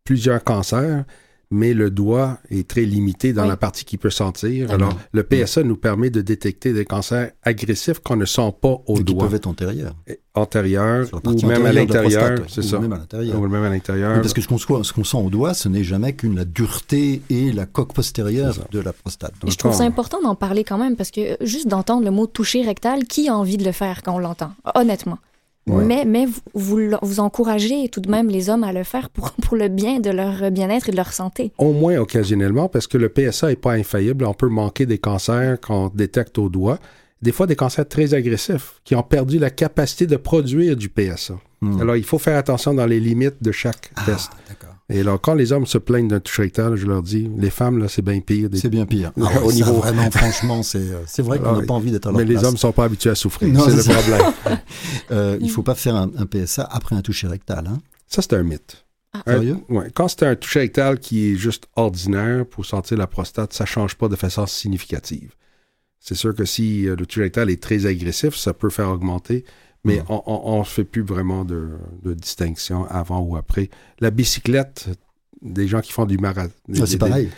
plusieurs cancers mais le doigt est très limité dans la partie qui peut sentir. Alors, le PSA nous permet de détecter des cancers agressifs qu'on ne sent pas au doigt. Qui peuvent être antérieurs. Antérieurs, ou même à l'intérieur, c'est ça. Ou même à l'intérieur. Ou même à l'intérieur. parce que ce qu'on sent au doigt, ce n'est jamais qu'une la dureté et la coque postérieure de la prostate. je trouve ça important d'en parler quand même, parce que juste d'entendre le mot toucher rectal, qui a envie de le faire quand on l'entend? Honnêtement? Mais, mais vous, vous, encouragez tout de même les hommes à le faire pour, pour le bien de leur bien-être et de leur santé. Au moins occasionnellement, parce que le PSA n'est pas infaillible. On peut manquer des cancers qu'on détecte au doigt. Des fois, des cancers très agressifs qui ont perdu la capacité de produire du PSA. Hmm. Alors, il faut faire attention dans les limites de chaque ah, test. Et alors, quand les hommes se plaignent d'un toucher rectal, je leur dis, les femmes, là, c'est bien pire. C'est bien pire. Ah au niveau... vraiment, franchement, c'est, euh, c'est vrai qu'on n'a pas envie d'être à leur Mais les hommes ne sont pas habitués à souffrir. C'est le problème. euh, il ne faut pas faire un, PSA après un toucher rectal. Hein? Ça, c'est un mythe. Ah. Sérieux? Ouais. Quand c'est un toucher rectal qui est juste ordinaire pour sentir la prostate, ça ne change pas de façon significative. C'est sûr que si euh, le toucher rectal est très agressif, ça peut faire augmenter mais hmm. on ne fait plus vraiment de, distinction avant ou après. La bicyclette, des gens qui font du marathon. Ah, c'est pareil.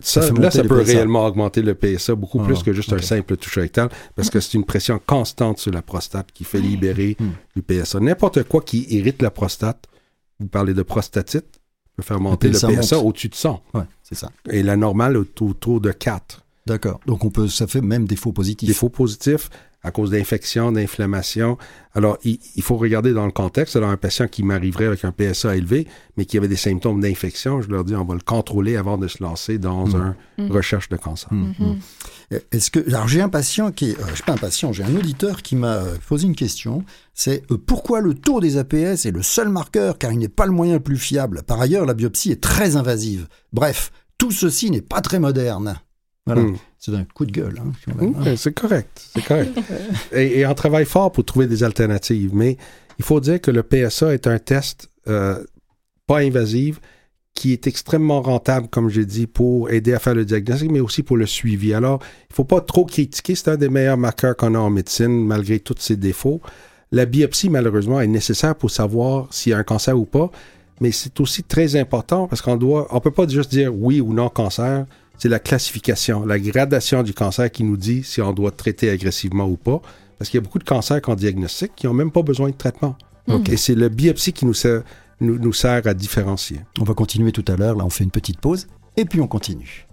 ça, là, ça peut réellement augmenter le PSA beaucoup ah, plus que juste un simple toucher rectal parce que c'est une pression constante sur la prostate qui fait libérer hmm. du PSA. N'importe quoi qui irrite la prostate, vous parlez de prostatite, peut faire monter le PSA, au-dessus de 100. Ouais, c'est ça. Et la normale autour de 4. D'accord. Donc on peut, ça fait même des faux positifs. Des faux positifs à cause d'infections, d'inflammation. Alors, il, faut regarder dans le contexte. Alors, un patient qui m'arriverait avec un PSA élevé, mais qui avait des symptômes d'infection, je leur dis, on va le contrôler avant de se lancer dans une mm. mm. recherche de cancer. Mm. Mm-hmm. Est-ce que, alors j'ai un patient qui, euh, je suis pas un patient, j'ai un auditeur qui m'a posé une question. C'est euh, pourquoi le taux des APS est le seul marqueur, car il n'est pas le moyen le plus fiable? Par ailleurs, la biopsie est très invasive. Bref, tout ceci n'est pas très moderne. Voilà. Hmm. C'est un coup de gueule. Hein, hmm, c'est correct. C'est correct. et, on travaille fort pour trouver des alternatives. Mais il faut dire que le PSA est un test euh, pas invasif qui est extrêmement rentable, comme j'ai dit, pour aider à faire le diagnostic, mais aussi pour le suivi. Alors, il ne faut pas trop critiquer. C'est un des meilleurs marqueurs qu'on a en médecine, malgré tous ses défauts. La biopsie, malheureusement, est nécessaire pour savoir s'il y a un cancer ou pas, mais c'est aussi très important parce qu'on doit, on peut pas juste dire oui ou non cancer c'est la classification, la gradation du cancer qui nous dit si on doit traiter agressivement ou pas. Parce qu'il y a beaucoup de cancers qu'on diagnostique qui n'ont même pas besoin de traitement. Et c'est le biopsie qui nous sert, nous sert à différencier. On va continuer tout à l'heure. Là, on fait une petite pause et puis on continue.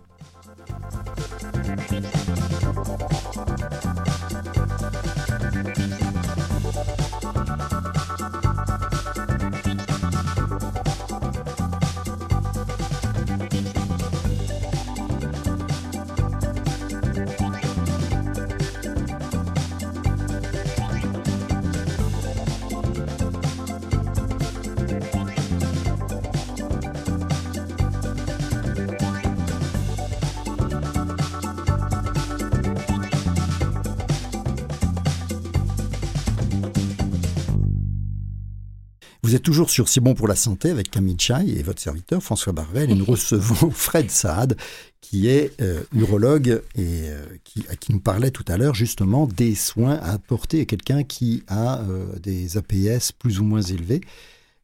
Vous êtes toujours sur C'est bon pour la santé avec Camille Chai et votre serviteur François Barvel et nous recevons Fred Saad qui est euh, urologue et euh, qui, qui, nous parlait tout à l'heure justement des soins à apporter à quelqu'un qui a euh, des APS plus ou moins élevés.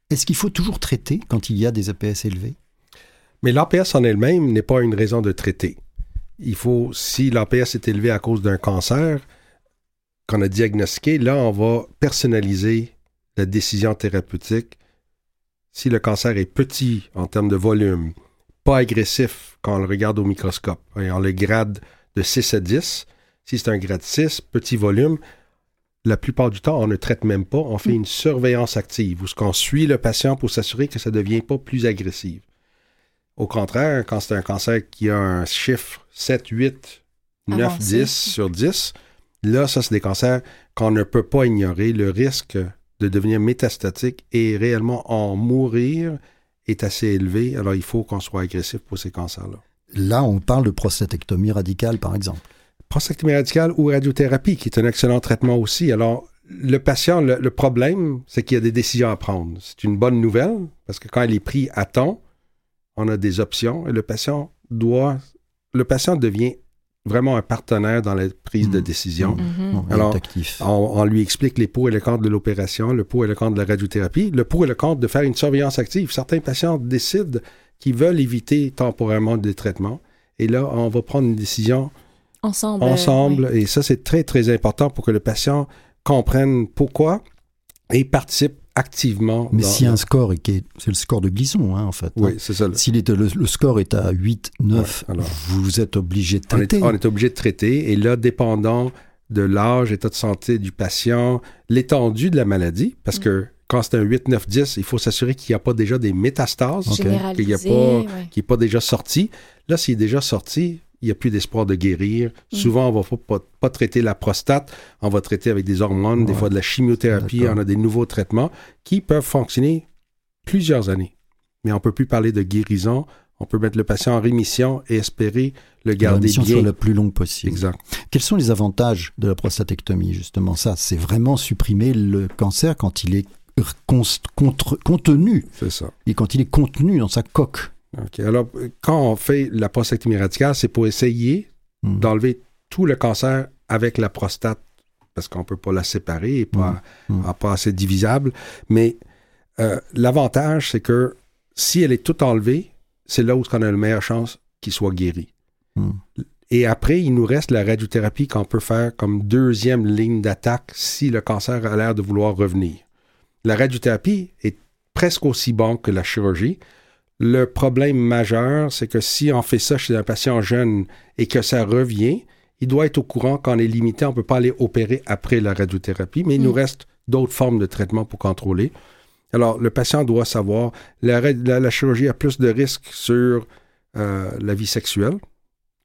Est-ce qu'il faut toujours traiter quand il y a des APS élevés? Mais l'APS en elle-même n'est pas une raison de traiter. Il faut, si l'APS est élevé à cause d'un cancer qu'on a diagnostiqué, là, on va personnaliser la décision thérapeutique, si le cancer est petit en termes de volume, pas agressif quand on le regarde au microscope, et on le grade de 6 à 10, si c'est un grade 6, petit volume, la plupart du temps, on ne traite même pas, on fait mm. une surveillance active, où ce qu'on suit le patient pour s'assurer que ça ne devient pas plus agressif. Au contraire, quand c'est un cancer qui a un chiffre 7, 8, 9, 10 sur 10, là, ça, c'est des cancers qu'on ne peut pas ignorer. Le risque de devenir métastatique et réellement en mourir est assez élevé. Alors, il faut qu'on soit agressif pour ces cancers-là. Là, on parle de prostatectomie radicale, par exemple. Prostatectomie radicale ou radiothérapie, qui est un excellent traitement aussi. Alors, le patient, le, problème, c'est qu'il y a des décisions à prendre. C'est une bonne nouvelle, parce que quand elle est prise à temps, on a des options et le patient doit... Le patient devient vraiment un partenaire dans la prise de mm. décision. Mm-hmm. Alors, on, lui explique les pour et les contre de l'opération, le pour et le contre de la radiothérapie, le pour et le contre de faire une surveillance active. Certains patients décident qu'ils veulent éviter temporairement des traitements. Et là, on va prendre une décision ensemble. Ensemble. Et ça, c'est très, très important pour que le patient comprenne pourquoi et participe activement. Mais s'il y a un score, c'est le score de Glisson, hein, en fait. Oui, c'est ça. Si le, score est à 8, 9, vous êtes obligé de traiter. On est, obligé de traiter. Et là, dépendant de l'âge, état de santé du patient, l'étendue de la maladie, parce que quand c'est un 8, 9, 10, il faut s'assurer qu'il n'y a pas déjà des métastases, qu'il n'y a pas, n'est pas déjà sorti. Là, s'il est déjà sorti, il n'y a plus d'espoir de guérir. Mm. Souvent, on ne va pas, traiter la prostate, on va traiter avec des hormones, des fois de la chimiothérapie, on a des nouveaux traitements qui peuvent fonctionner plusieurs années. Mais on ne peut plus parler de guérison, on peut mettre le patient en rémission et espérer le garder bien. soit la plus longue possible. Exact. Quels sont les avantages de la prostatectomie, justement? Ça, c'est vraiment supprimer le cancer quand il est contenu. C'est ça. Et quand il est contenu dans sa coque. Alors, quand on fait la prostatectomie radicale, c'est pour essayer hmm. d'enlever tout le cancer avec la prostate, parce qu'on ne peut pas la séparer et pas. Hmm. pas assez divisable. Mais euh, l'avantage, c'est que si elle est toute enlevée, c'est là où on a la meilleure chance qu'il soit guéri. Et après, il nous reste la radiothérapie qu'on peut faire comme deuxième ligne d'attaque si le cancer a l'air de vouloir revenir. La radiothérapie est presque aussi bonne que la chirurgie, Le problème majeur, c'est que si on fait ça chez un patient jeune et que ça revient, il doit être au courant qu'on est limité, on ne peut pas aller opérer après la radiothérapie, mais il nous mm. reste d'autres formes de traitement pour contrôler. Alors, le patient doit savoir, la, la, chirurgie a plus de risques sur euh, la vie sexuelle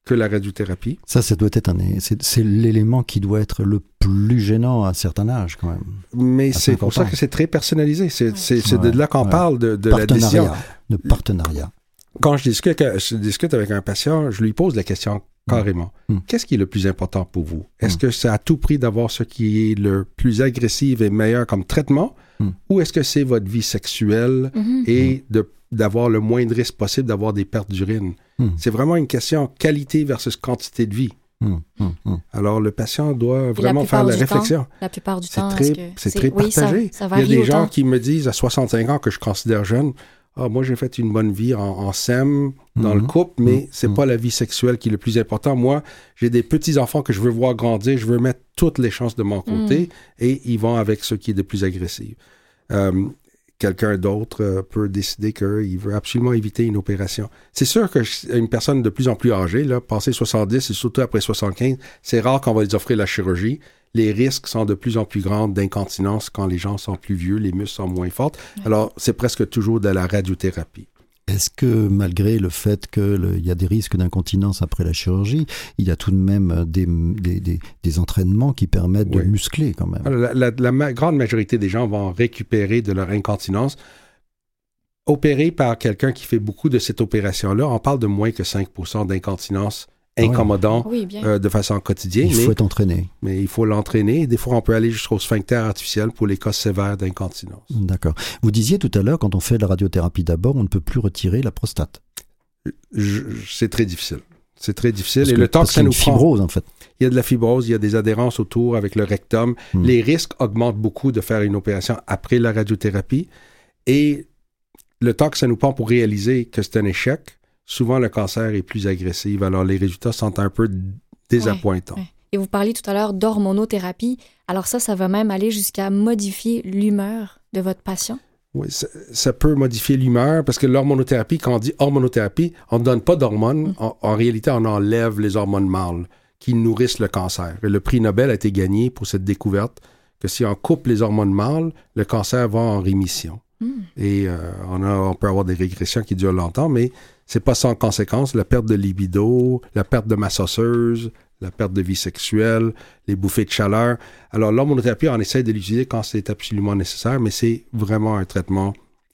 que la radiothérapie. Ça, ça doit être un, c'est l'élément qui doit être le plus gênant à un certain âge, quand même. Mais c'est pour ça que c'est très personnalisé. C'est de là qu'on parle de, de la décision. De partenariat. Quand je discute, je discute avec un patient, je lui pose la question carrément. Hmm. Qu'est-ce qui est le plus important pour vous? Est-ce hmm. que c'est à tout prix d'avoir ce qui est le plus agressif et meilleur comme traitement? Ou est-ce que c'est votre vie sexuelle mm-hmm. et d'avoir le moindre risque possible d'avoir des pertes d'urine? C'est vraiment une question qualité versus quantité de vie. Alors, le patient doit vraiment faire la réflexion. la plupart du temps, c'est très, partagé. Il y a des gens qui me disent à 65 ans que je considère jeune, ah, moi, j'ai fait une bonne vie en, en SEM, dans le mhm. couple, mais mhm. c'est n'est pas la vie sexuelle qui est le plus important. Moi, j'ai des petits-enfants que je veux voir grandir, je veux mettre toutes les chances de mon côté, mhm. et ils vont avec ce qui est de plus agressif. Euh, quelqu'un d'autre euh, peut décider qu'il veut absolument éviter une opération. C'est sûr qu'une personne de plus en plus âgée, là, passé 70 et surtout après 75, c'est rare qu'on va lui offrir la chirurgie les risques sont de plus en plus grands d'incontinence quand les gens sont plus vieux, les muscles sont moins forts. Alors, c'est presque toujours de la radiothérapie. Est-ce que malgré le fait qu'il y a des risques d'incontinence après la chirurgie, il y a tout de même des, des, entraînements qui permettent de muscler quand même? La, la, grande majorité des gens vont récupérer de leur incontinence. Opéré par quelqu'un qui fait beaucoup de cette opération-là, on parle de moins que 5 d'incontinence incommodant euh, de façon quotidienne. Il faut être entraîné. Mais il faut l'entraîner. Des fois, on peut aller jusqu'au sphincter artificiel pour les cas sévères d'incontinence. D'accord. Vous disiez tout à l'heure, quand on fait de la radiothérapie d'abord, on ne peut plus retirer la prostate. C'est très difficile. C'est très difficile. et le temps que ça nous fibrose, en fait. Il y a de la fibrose, il y a des adhérences autour avec le rectum. Hmm. Les risques augmentent beaucoup de faire une opération après la radiothérapie. Et le temps que ça nous prend pour réaliser que c'est un échec, souvent le cancer est plus agressif. Alors les résultats sont un peu désappointants. Et vous parliez tout à l'heure d'hormonothérapie. Alors ça, ça va même aller jusqu'à modifier l'humeur de votre patient? Oui, ça, peut modifier l'humeur parce que l'hormonothérapie, quand on dit hormonothérapie, on ne donne pas d'hormones. Mm. En, réalité, on enlève les hormones mâles qui nourrissent le cancer. Et le prix Nobel a été gagné pour cette découverte que si on coupe les hormones mâles, le cancer va en rémission. Mm. Et euh, on, a, on peut avoir des régressions qui durent longtemps, mais c'est pas sans conséquence. La perte de libido, la perte de masse osseuse, la perte de vie sexuelle, les bouffées de chaleur. Alors, l'hormonothérapie, on essaie de l'utiliser quand c'est absolument nécessaire, mais c'est vraiment un traitement,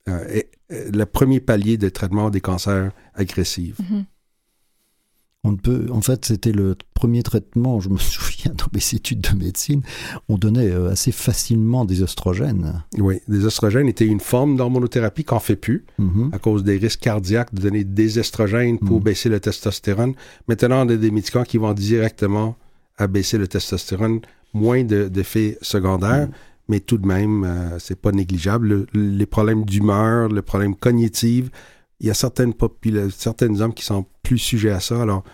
euh, le premier palier de traitement des cancers agressifs. Mm-hmm peut, en fait, c'était le premier traitement, je me souviens dans mes études de médecine, on donnait euh, assez facilement des oestrogènes. Oui, des oestrogènes étaient une forme d'hormonothérapie qu'on ne fait plus mm-hmm. à cause des risques cardiaques de donner des estrogènes pour mm. baisser le testostérone. Maintenant, on a des médicaments qui vont directement à baisser le testostérone, moins d'effets secondaires. Mm. Mais tout de même, euh, c'est pas négligeable. les problèmes d'humeur, le problème cognitif, il y a certaines, certaines hommes qui sont plus sujets à ça. Alors,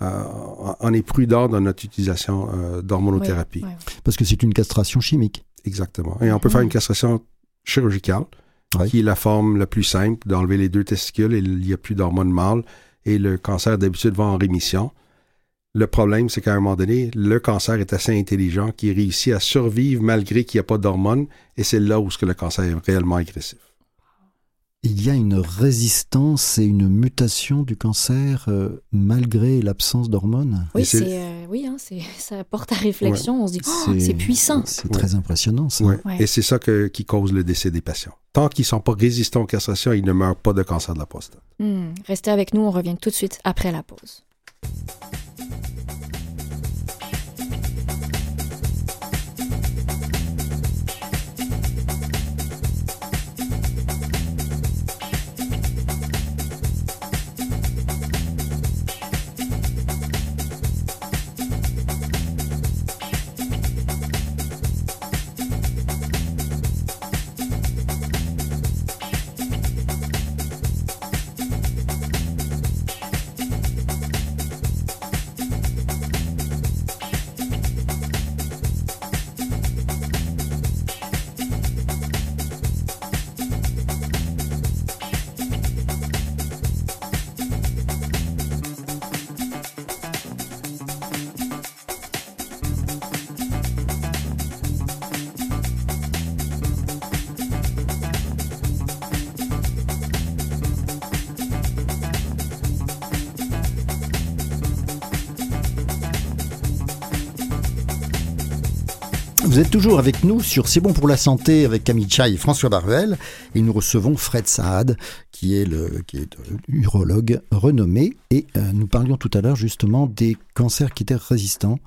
euh, on est prudent dans notre utilisation euh, d'hormonothérapie. Parce que c'est une castration chimique. Exactement. Et on peut faire une castration chirurgicale, qui est la forme la plus simple d'enlever les deux testicules et il n'y a plus d'hormones mâles et le cancer d'habitude va en rémission. Le problème, c'est qu'à un moment donné, le cancer est assez intelligent qui réussit à survivre malgré qu'il n'y a pas d'hormones et c'est là où ce que le cancer est réellement agressif il y a une résistance et une mutation du cancer euh, malgré l'absence d'hormones? Oui, c'est, euh, oui hein, ça porte à réflexion. On se dit, oh, c'est puissant. C'est très impressionnant, ça. Et c'est ça qui cause le décès des patients. Tant qu'ils ne sont pas résistants aux castrations, ils ne meurent pas de cancer de la prostate. Hmm. Restez avec nous, on revient tout de suite après la pause. Êtes toujours avec nous sur C'est bon pour la santé avec Camille Chai et François Barvel. Et nous recevons Fred Saad, qui est, le, qui est urologue renommé. Et euh, nous parlions tout à l'heure justement des cancers qui étaient résistants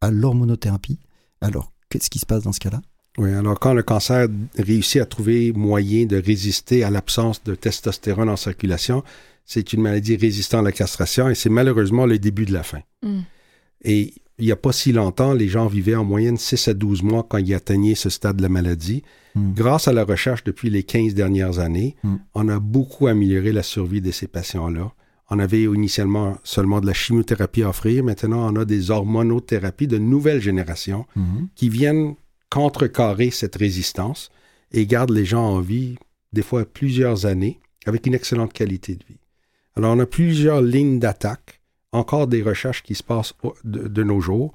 à l'hormonothérapie. Alors, qu'est-ce qui se passe dans ce cas-là? Oui, alors quand le cancer réussit à trouver moyen de résister à l'absence de testostérone en circulation, c'est une maladie résistante à la castration et c'est malheureusement le début de la fin. Mm. Et il n'y a pas si longtemps, les gens vivaient en moyenne 6 à 12 mois quand ils atteignaient ce stade de la maladie. Mm. Grâce à la recherche depuis les 15 dernières années, mm. on a beaucoup amélioré la survie de ces patients-là. On avait initialement seulement de la chimiothérapie à offrir. Maintenant, on a des hormonothérapies de nouvelle génération qui viennent contrecarrer cette résistance et gardent les gens en vie, des fois plusieurs années, avec une excellente qualité de vie. Alors, on a plusieurs lignes d'attaque, encore des recherches qui se passent de, nos jours.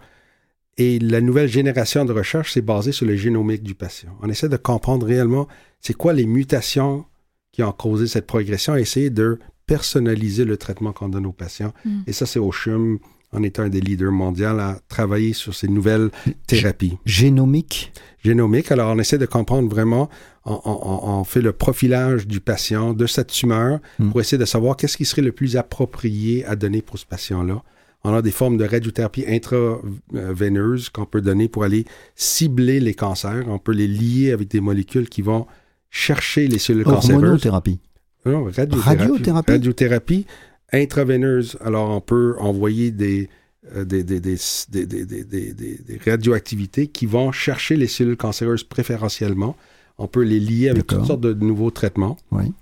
Et la nouvelle génération de recherche, c'est basé sur le génomique du patient. On essaie de comprendre réellement c'est quoi les mutations qui ont causé cette progression et essayer de personnaliser le traitement qu'on donne aux patients. Mm. Et ça, c'est au CHUM, en étant un des leaders mondiaux, à travailler sur ces nouvelles thérapies. Génomique Génomique. Alors, on essaie de comprendre vraiment, on, fait le profilage du patient, de cette tumeur, hmm. pour essayer de savoir qu'est-ce qui serait le plus approprié à donner pour ce patient-là. On a des formes de radiothérapie intraveineuse qu'on peut donner pour aller cibler les cancers. On peut les lier avec des molécules qui vont chercher les cellules cancéreuses. Hormonothérapie. Non, radiothérapie. Radiothérapie? Radiothérapie intraveineuse. Alors, on peut envoyer des, des, des, des, des, radioactivités qui vont chercher les cellules cancéreuses préférentiellement. On peut les lier avec toutes sortes de nouveaux traitements.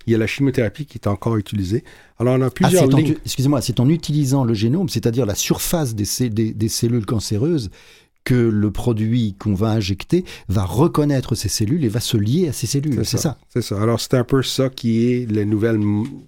Il y a la chimiothérapie qui est encore utilisée. Alors, on a plusieurs lignes. Excusez-moi, c'est en utilisant le génome, c'est-à-dire la surface des, des, cellules cancéreuses, que le produit qu'on va injecter va reconnaître ces cellules et va se lier à ces cellules. C'est ça. C'est ça. Alors, c'est un peu ça qui est la nouvelle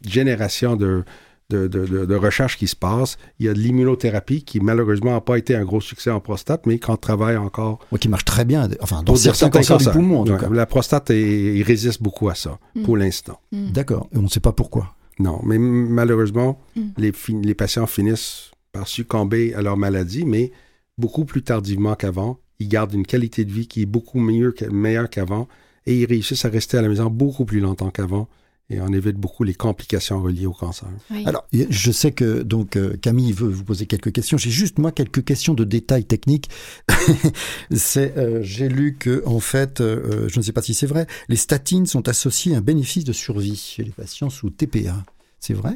génération de, de, de, recherche qui se passe. Il y a de l'immunothérapie qui, malheureusement, n'a pas été un gros succès en prostate, mais qu'on travaille encore. Oui, qui marche très bien, enfin, dans certains, cancers, du poumon, en tout cas. La prostate, il résiste beaucoup à ça, mm. pour l'instant. Mm. D'accord. Et on ne sait pas pourquoi. Non, mais malheureusement, mm. les, les patients finissent par succomber à leur maladie, mais beaucoup plus tardivement qu'avant. Ils gardent une qualité de vie qui est beaucoup mieux, meilleure qu'avant et ils réussissent à rester à la maison beaucoup plus longtemps qu'avant et on évite beaucoup les complications reliées au cancer. Alors, je sais que donc euh, Camille veut vous poser quelques questions. J'ai juste moi quelques questions de détails techniques. c'est, euh, j'ai lu que en fait, euh, je ne sais pas si c'est vrai, les statines sont associées à un bénéfice de survie chez les patients sous TPA. C'est vrai?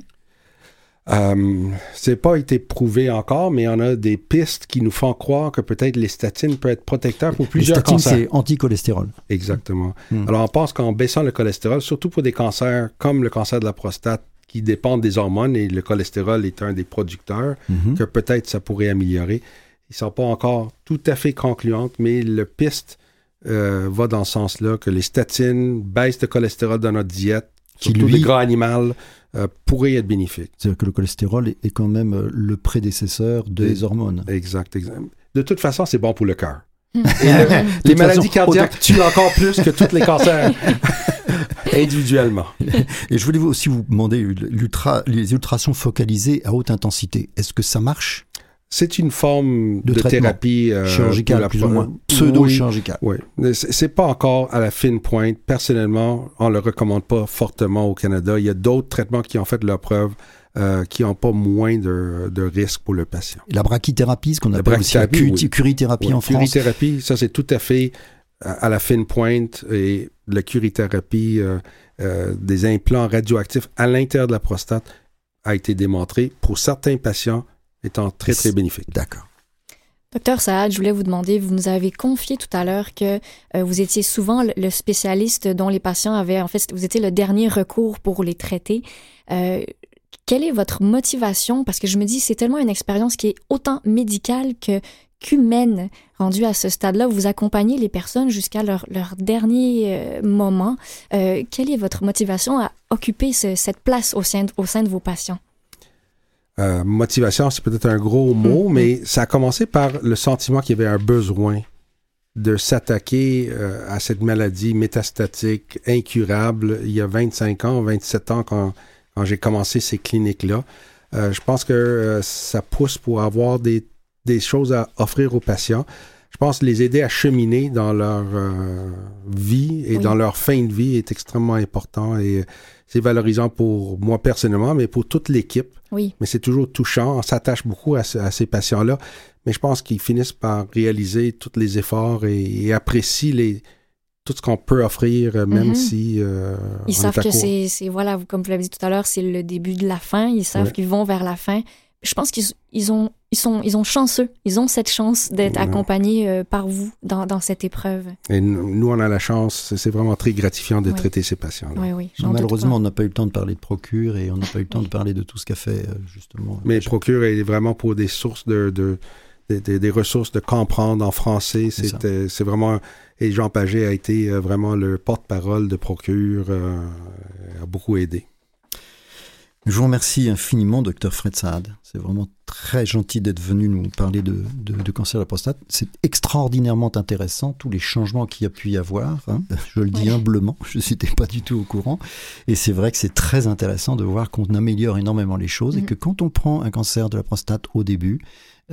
Euh, c'est pas été prouvé encore, mais on a des pistes qui nous font croire que peut-être les statines peuvent être protecteurs pour plusieurs les statines, cancers. c'est anti-cholestérol. Exactement. Hmm. Alors, on pense qu'en baissant le cholestérol, surtout pour des cancers comme le cancer de la prostate, qui dépendent des hormones, et le cholestérol est un des producteurs, mhm. que peut-être ça pourrait améliorer. Ils sont pas encore tout à fait concluantes, mais le piste euh, va dans ce sens-là, que les statines baissent le cholestérol dans notre diète, qui surtout lui... les gras animaux, euh, pourrait être bénéfique. C'est-à-dire que le cholestérol est quand même euh, le prédécesseur des hormones. Exact, exact. De toute façon, c'est bon pour le cœur. Hmm. les maladies cardiaques tuent encore plus que tous les cancers individuellement. Et je voulais aussi vous demander les ultrasons focalisés à haute intensité. Est-ce que ça marche? C'est une forme de, thérapie euh, chirurgicale, plus ou moins pseudo-chirurgicale. Oui, oui. c'est pas encore à la fine pointe. Personnellement, on le recommande pas fortement au Canada. Il y a d'autres traitements qui ont fait leur preuve. Euh, qui n'ont pas moins de, de risques pour le patient. La brachythérapie, ce qu'on appelle aussi la curithérapie en France. Curithérapie, ça c'est tout à fait à, la fine pointe et la curithérapie euh, euh, des implants radioactifs à l'intérieur de la prostate a été démontré pour certains patients étant très, très bénéfique. D'accord. Docteur Saad, je voulais vous demander, vous nous avez confié tout à l'heure que euh, vous étiez souvent le spécialiste dont les patients avaient, en fait, vous étiez le dernier recours pour les traiter. Euh, quelle est votre motivation? Parce que je me dis, c'est tellement une expérience qui est autant médicale que qu'humaine rendue à ce stade-là. Vous accompagnez les personnes jusqu'à leur, leur dernier euh, moment. quelle est votre motivation à occuper cette place au sein, au sein de vos patients? Euh, motivation, c'est peut-être un gros mot, mm-hmm. mais ça a commencé par le sentiment qu'il y avait un besoin de s'attaquer euh, à cette maladie métastatique incurable il y a 25 ans, 27 ans quand, quand j'ai commencé ces cliniques-là. Euh, je pense que ça pousse pour avoir des, des, choses à offrir aux patients. je pense les aider à cheminer dans leur vie et dans leur fin de vie est extrêmement important et c'est valorisant pour moi personnellement, mais pour toute l'équipe. Oui. Mais c'est toujours touchant. On s'attache beaucoup à, ces patients-là, mais je pense qu'ils finissent par réaliser tous les efforts et, apprécient les, tout ce qu'on peut offrir, euh, même mhm. si. Euh, ils savent que c'est, voilà, comme vous l'avez dit tout à l'heure, c'est le début de la fin. Ils savent qu'ils vont vers la fin je pense qu'ils ils ont, ils sont, ils ont chanceux. Ils ont cette chance d'être accompagnés euh, par vous dans, dans, cette épreuve. Et nous, on a la chance. C'est vraiment très gratifiant de traiter ces patients-là. Oui, oui, malheureusement, on n'a pas eu le temps de parler de Procure et on n'a pas eu le temps de parler de tout ce qu'a fait, euh, justement. Mais Procure est vraiment pour des sources de, de des, des, ressources de comprendre en français. C'est vraiment. Et Jean Paget a été euh, vraiment le porte-parole de Procure, a beaucoup aidé. Je vous remercie infiniment, docteur Fred Saad. C'est vraiment très gentil d'être venu nous parler de, cancer de la prostate. C'est extraordinairement intéressant, tous les changements qu'il y a pu y avoir. Hein. Je le dis humblement, je n'étais pas du tout au courant. Et c'est vrai que c'est très intéressant de voir qu'on améliore énormément les choses et mm. que quand on prend un cancer de la prostate au début,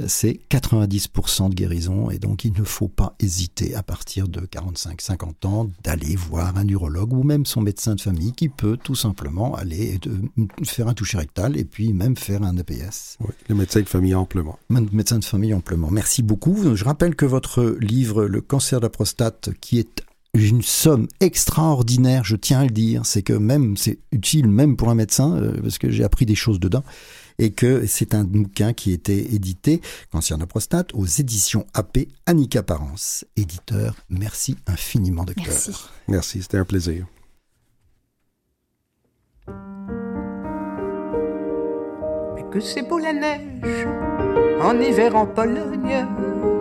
c'est 90% de guérison et donc il ne faut pas hésiter à partir de 45-50 ans d'aller voir un urologue ou même son médecin de famille qui peut tout simplement aller faire un toucher rectal et puis même faire un EPS. Oui, le médecin de famille amplement. Le médecin de famille amplement. Merci beaucoup. Je rappelle que votre livre Le cancer de la prostate qui est une somme extraordinaire, je tiens à le dire, c'est que même c'est utile même pour un médecin euh, parce que j'ai appris des choses dedans et que c'est un bouquin qui était édité, Cancer de la prostate, aux éditions AP Annika Parence. Éditeur, merci infiniment, docteur. Merci. Merci, c'était un plaisir. Mais que c'est beau la neige, en hiver en Pologne.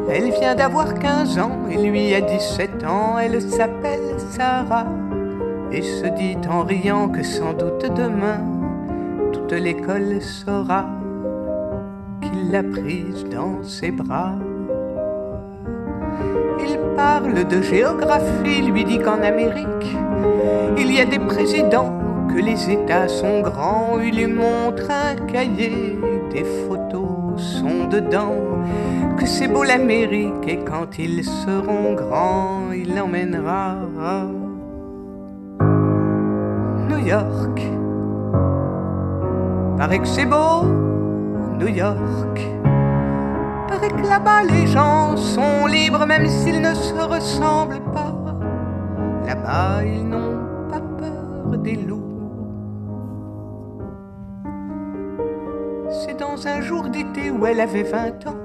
Elle vient d'avoir 15 ans et lui a 17 ans. Elle s'appelle Sarah et se dit en riant que sans doute demain toute l'école saura qu'il l'a prise dans ses bras. Il parle de géographie, lui dit qu'en Amérique, il y a des présidents, que les États sont grands. Il lui montre un cahier, des photos sont dedans, que c'est beau l'Amérique et quand ils seront grands, il emmènera New York Paraît que c'est beau, New York. Paraît que là-bas les gens sont libres même s'ils ne se ressemblent pas. Là-bas ils n'ont pas peur des loups. C'est dans un jour d'été où elle avait 20 ans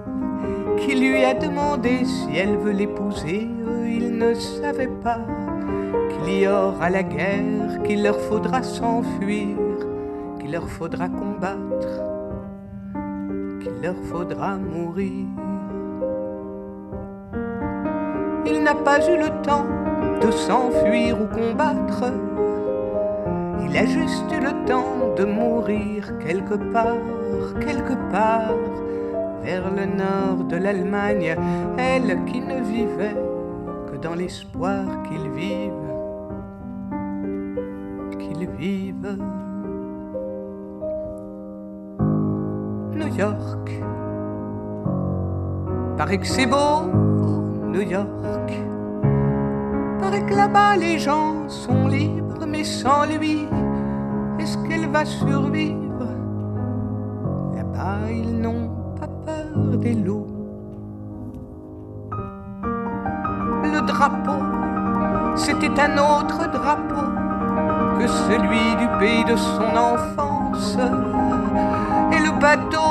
qu'il lui a demandé si elle veut l'épouser. Il ne savait pas qu'il y aura la guerre, qu'il leur faudra s'enfuir qu'il leur faudra combattre, qu'il leur faudra mourir. Il n'a pas eu le temps de s'enfuir ou combattre, il a juste eu le temps de mourir quelque part, quelque part, vers le nord de l'Allemagne, elle qui ne vivait que dans l'espoir qu'il vive, qu'il vive. New York. Paraît que c'est beau, New York. Paraît que là-bas les gens sont libres, mais sans lui, est-ce qu'elle va survivre? Là-bas ils n'ont pas peur des loups. Le drapeau, c'était un autre drapeau que celui du pays de son enfance bateau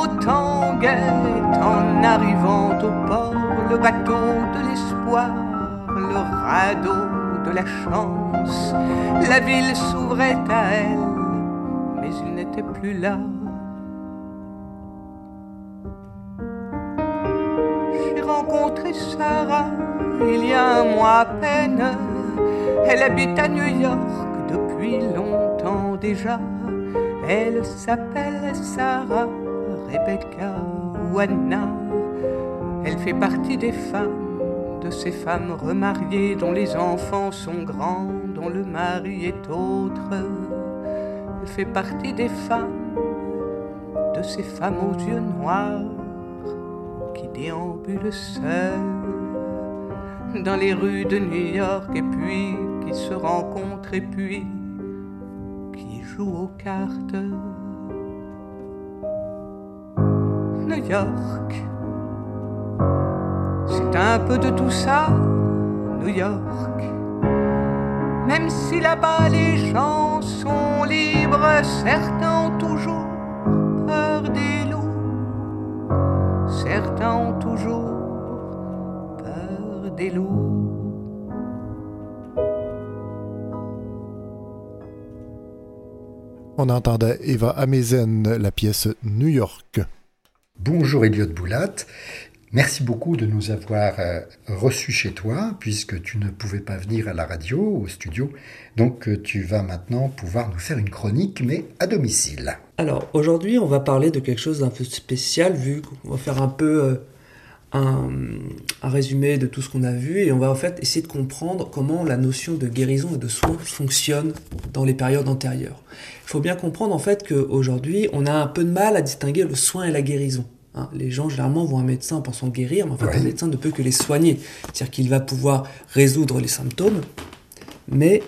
en arrivant au port, le bateau de l'espoir, le radeau de la chance. La ville s'ouvrait à elle, mais il n'était plus là. J'ai rencontré Sarah il y a un mois à peine. Elle habite à New York depuis longtemps déjà. Elle s'appelle Sarah Rebecca Elle fait partie des femmes, de ces femmes remariées dont les enfants sont grands, dont le mari est autre. Elle fait partie des femmes, de ces femmes aux yeux noirs qui déambulent seules dans les rues de New York et puis qui se rencontrent et puis qui jouent aux cartes. New York, c'est un peu de tout ça, New York. Même si là-bas les gens sont libres, certains ont toujours peur des loups, certains ont toujours peur des loups. On entendait Eva Amezen, la pièce New York. Bonjour Elliot Boulat. Merci beaucoup de nous avoir euh, reçus chez toi, puisque tu ne pouvais pas venir à la radio, au studio. Donc euh, tu vas maintenant pouvoir nous faire une chronique, mais à domicile. Alors aujourd'hui, on va parler de quelque chose d'un peu spécial, vu qu'on va faire un peu euh, un, un, résumé de tout ce qu'on a vu, et on va en fait essayer de comprendre comment la notion de guérison et de soin fonctionne dans les périodes antérieures. Il faut bien comprendre en fait qu'aujourd'hui, on a un peu de mal à distinguer le soin et la guérison. Hein, les gens généralement vont à un médecin en pensant guérir, mais en fait ouais. un médecin ne peut que les soigner. C'est-à-dire qu'il va pouvoir résoudre les symptômes, mais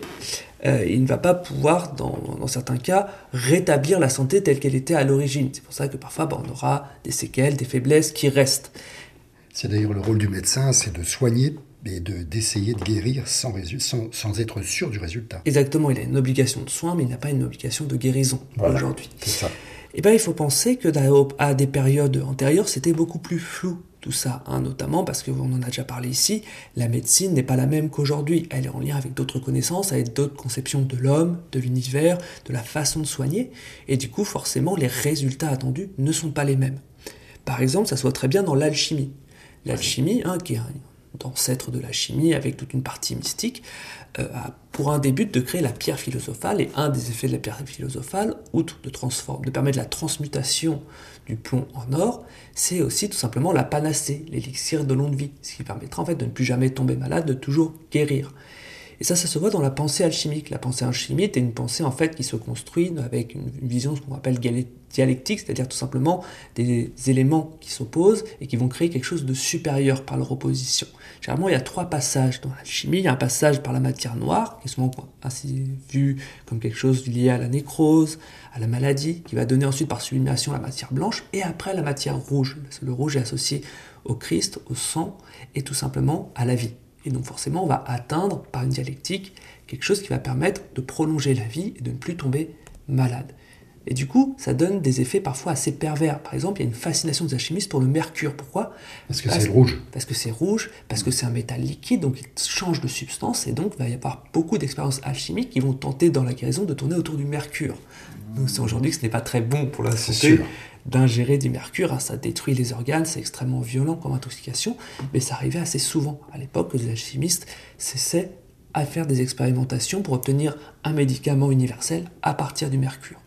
euh, il ne va pas pouvoir, dans, dans, certains cas, rétablir la santé telle qu'elle était à l'origine. C'est pour ça que parfois bah, on aura des séquelles, des faiblesses qui restent. C'est d'ailleurs le rôle du médecin, c'est de soigner et d'essayer de, de, guérir sans, sans, sans, être sûr du résultat. Exactement, il a une obligation de soin, mais il n'a pas une obligation de guérison voilà, aujourd'hui. C'est ça. Eh bien, il faut penser que à des périodes antérieures, c'était beaucoup plus flou tout ça, hein, notamment parce qu'on en a déjà parlé ici, la médecine n'est pas la même qu'aujourd'hui. Elle est en lien avec d'autres connaissances, avec d'autres conceptions de l'homme, de l'univers, de la façon de soigner, et du coup, forcément, les résultats attendus ne sont pas les mêmes. Par exemple, ça se voit très bien dans l'alchimie. L'alchimie, hein, qui est un ancêtre de la chimie avec toute une partie mystique, euh, a pour un début de créer la pierre philosophale, et un des effets de la pierre philosophale, outre de, transforme, de permettre la transmutation du plomb en or, c'est aussi tout simplement la panacée, l'élixir de longue vie, ce qui permettra en fait de ne plus jamais tomber malade, de toujours guérir. Et ça, ça se voit dans la pensée alchimique. La pensée alchimique est une pensée en fait qui se construit avec une, vision, ce qu'on appelle dialectique, c'est-à-dire tout simplement des éléments qui s'opposent et qui vont créer quelque chose de supérieur par leur opposition. Généralement, il y a trois passages dans l'alchimie. Il y a un passage par la matière noire, qui est souvent ainsi vu comme quelque chose lié à la nécrose, à la maladie, qui va donner ensuite par sublimation la matière blanche, et après la matière rouge. Le rouge est associé au Christ, au sang, et tout simplement à la vie. Et donc forcément, on va atteindre par une dialectique quelque chose qui va permettre de prolonger la vie et de ne plus tomber malade. Et du coup, ça donne des effets parfois assez pervers. Par exemple, il y a une fascination des alchimistes pour le mercure. Pourquoi? Parce que c'est rouge. Parce que c'est rouge, parce que c'est un métal liquide, donc il change de substance, et donc il va y avoir beaucoup d'expériences alchimiques qui vont tenter dans la guérison de tourner autour du mercure. Donc c'est aujourd'hui que ce n'est pas très bon pour la santé d'ingérer du mercure, hein, ça détruit les organes, c'est extrêmement violent comme intoxication, mais ça arrivait assez souvent. À l'époque, les alchimistes cessaient à faire des expérimentations pour obtenir un médicament universel à partir du mercure.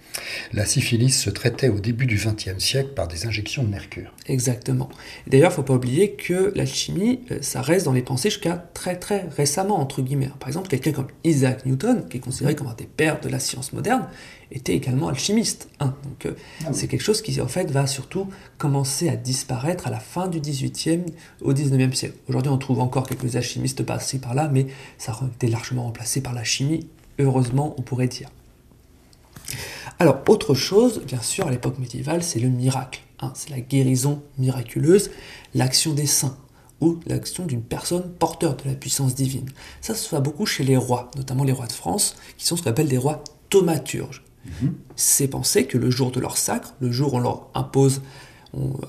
La syphilis se traitait au début du XXe siècle par des injections de mercure. Exactement. D'ailleurs, il ne faut pas oublier que l'alchimie, ça reste dans les pensées jusqu'à très très récemment, entre guillemets. Par exemple, quelqu'un comme Isaac Newton, qui est considéré comme un des pères de la science moderne, était également alchimiste. Hein. Donc, euh, ah oui. c'est quelque chose qui, en fait, va surtout commencer à disparaître à la fin du XVIIIe au XIXe siècle. Aujourd'hui, on trouve encore quelques alchimistes par-ci par-là, mais ça a été largement remplacé par la chimie, heureusement, on pourrait dire. Alors, autre chose, bien sûr, à l'époque médiévale, c'est le miracle. Hein, c'est la guérison miraculeuse, l'action des saints ou l'action d'une personne porteur de la puissance divine. Ça se fait beaucoup chez les rois, notamment les rois de France, qui sont ce qu'on appelle des rois thaumaturges. Mmh. C'est penser que le jour de leur sacre, le jour où on leur impose,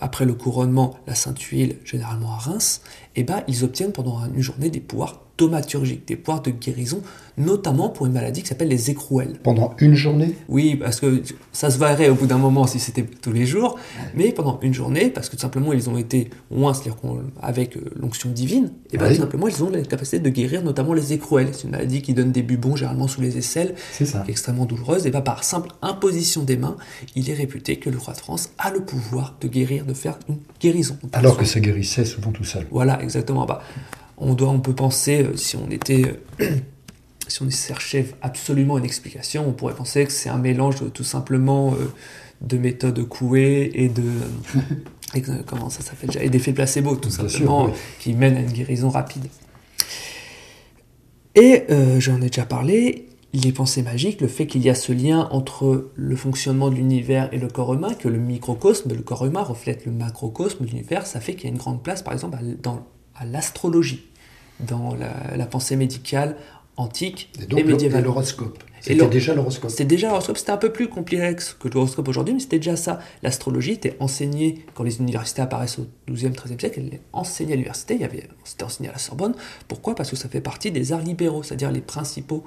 après le couronnement, la sainte huile, généralement à Reims, eh ben, ils obtiennent pendant une journée des pouvoirs thaumaturgiques, des pouvoirs de guérison, notamment pour une maladie qui s'appelle les écrouelles. Pendant une journée Oui, parce que ça se verrait au bout d'un moment si c'était tous les jours, mais pendant une journée, parce que tout simplement ils ont été loin, c'est-à-dire avec l'onction divine, et bien oui. tout simplement ils ont la capacité de guérir notamment les écrouelles. C'est une maladie qui donne des bubons généralement sous les aisselles, ça. extrêmement douloureuse, et bien par simple imposition des mains, il est réputé que le roi de France a le pouvoir de guérir, de faire une guérison. Alors que ça guérissait souvent tout seul. Voilà, exactement. Bah, on, doit, on peut penser, si on était. si on cherchait absolument une explication, on pourrait penser que c'est un mélange tout simplement euh, de méthodes couées et de. et, comment ça s'appelle Et d'effets placebo, tout Bien simplement, sûr, oui. qui mènent à une guérison rapide. Et euh, j'en ai déjà parlé, les pensées magiques, le fait qu'il y a ce lien entre le fonctionnement de l'univers et le corps humain, que le microcosme, le corps humain reflète le macrocosme de l'univers, ça fait qu'il y a une grande place, par exemple, dans, à l'astrologie, dans la, pensée médicale antique et, médiévale. l'horoscope. C'était déjà l'horoscope. C'était déjà l'horoscope. C'était un peu plus complexe que l'horoscope aujourd'hui, mais c'était déjà ça. L'astrologie était enseignée quand les universités apparaissent au XIIe, XIIIe siècle. Elle est enseignée à l'université. Il y avait, c'était enseigné à la Sorbonne. Pourquoi? Parce que ça fait partie des arts libéraux, c'est-à-dire les principaux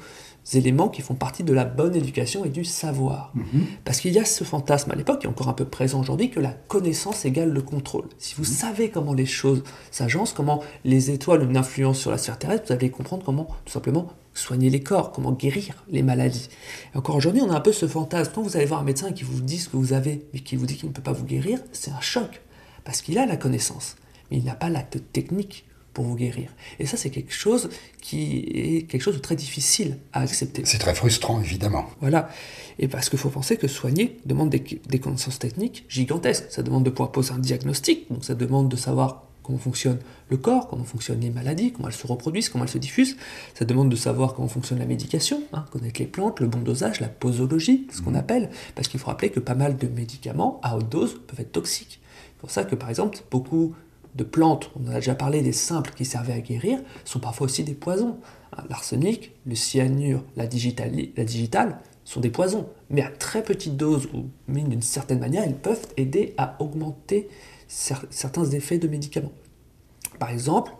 éléments qui font partie de la bonne éducation et du savoir. Mhm. Parce qu'il y a ce fantasme à l'époque, qui est encore un peu présent aujourd'hui, que la connaissance égale le contrôle. Si vous mhm. savez comment les choses s'agencent, comment les étoiles ont une influence sur la sphère terrestre, vous allez comprendre comment, tout simplement, soigner les corps, comment guérir les maladies. Et encore aujourd'hui, on a un peu ce fantasme. Quand vous allez voir un médecin qui vous dit ce que vous avez, mais qui vous dit qu'il ne peut pas vous guérir, c'est un choc. Parce qu'il a la connaissance, mais il n'a pas l'acte technique pour vous guérir. Et ça, c'est quelque chose qui est quelque chose de très difficile à accepter. C'est très frustrant, évidemment. Voilà. Et parce qu'il faut penser que soigner demande des, des, connaissances techniques gigantesques. Ça demande de pouvoir poser un diagnostic, donc ça demande de savoir comment fonctionne le corps, comment fonctionnent les maladies, comment elles se reproduisent, comment elles se diffusent. Ça demande de savoir comment fonctionne la médication, hein, connaître les plantes, le bon dosage, la posologie, ce qu'on mmh. appelle, parce qu'il faut rappeler que pas mal de médicaments à haute dose peuvent être toxiques. C'est pour ça que par exemple, beaucoup de plantes, on en a déjà parlé des simples qui servaient à guérir, sont parfois aussi des poisons. Hein, l'arsenic, le cyanure, la, la digitale sont des poisons, mais à très petite dose ou d'une certaine manière, ils peuvent aider à augmenter certains effets de médicaments. Par exemple,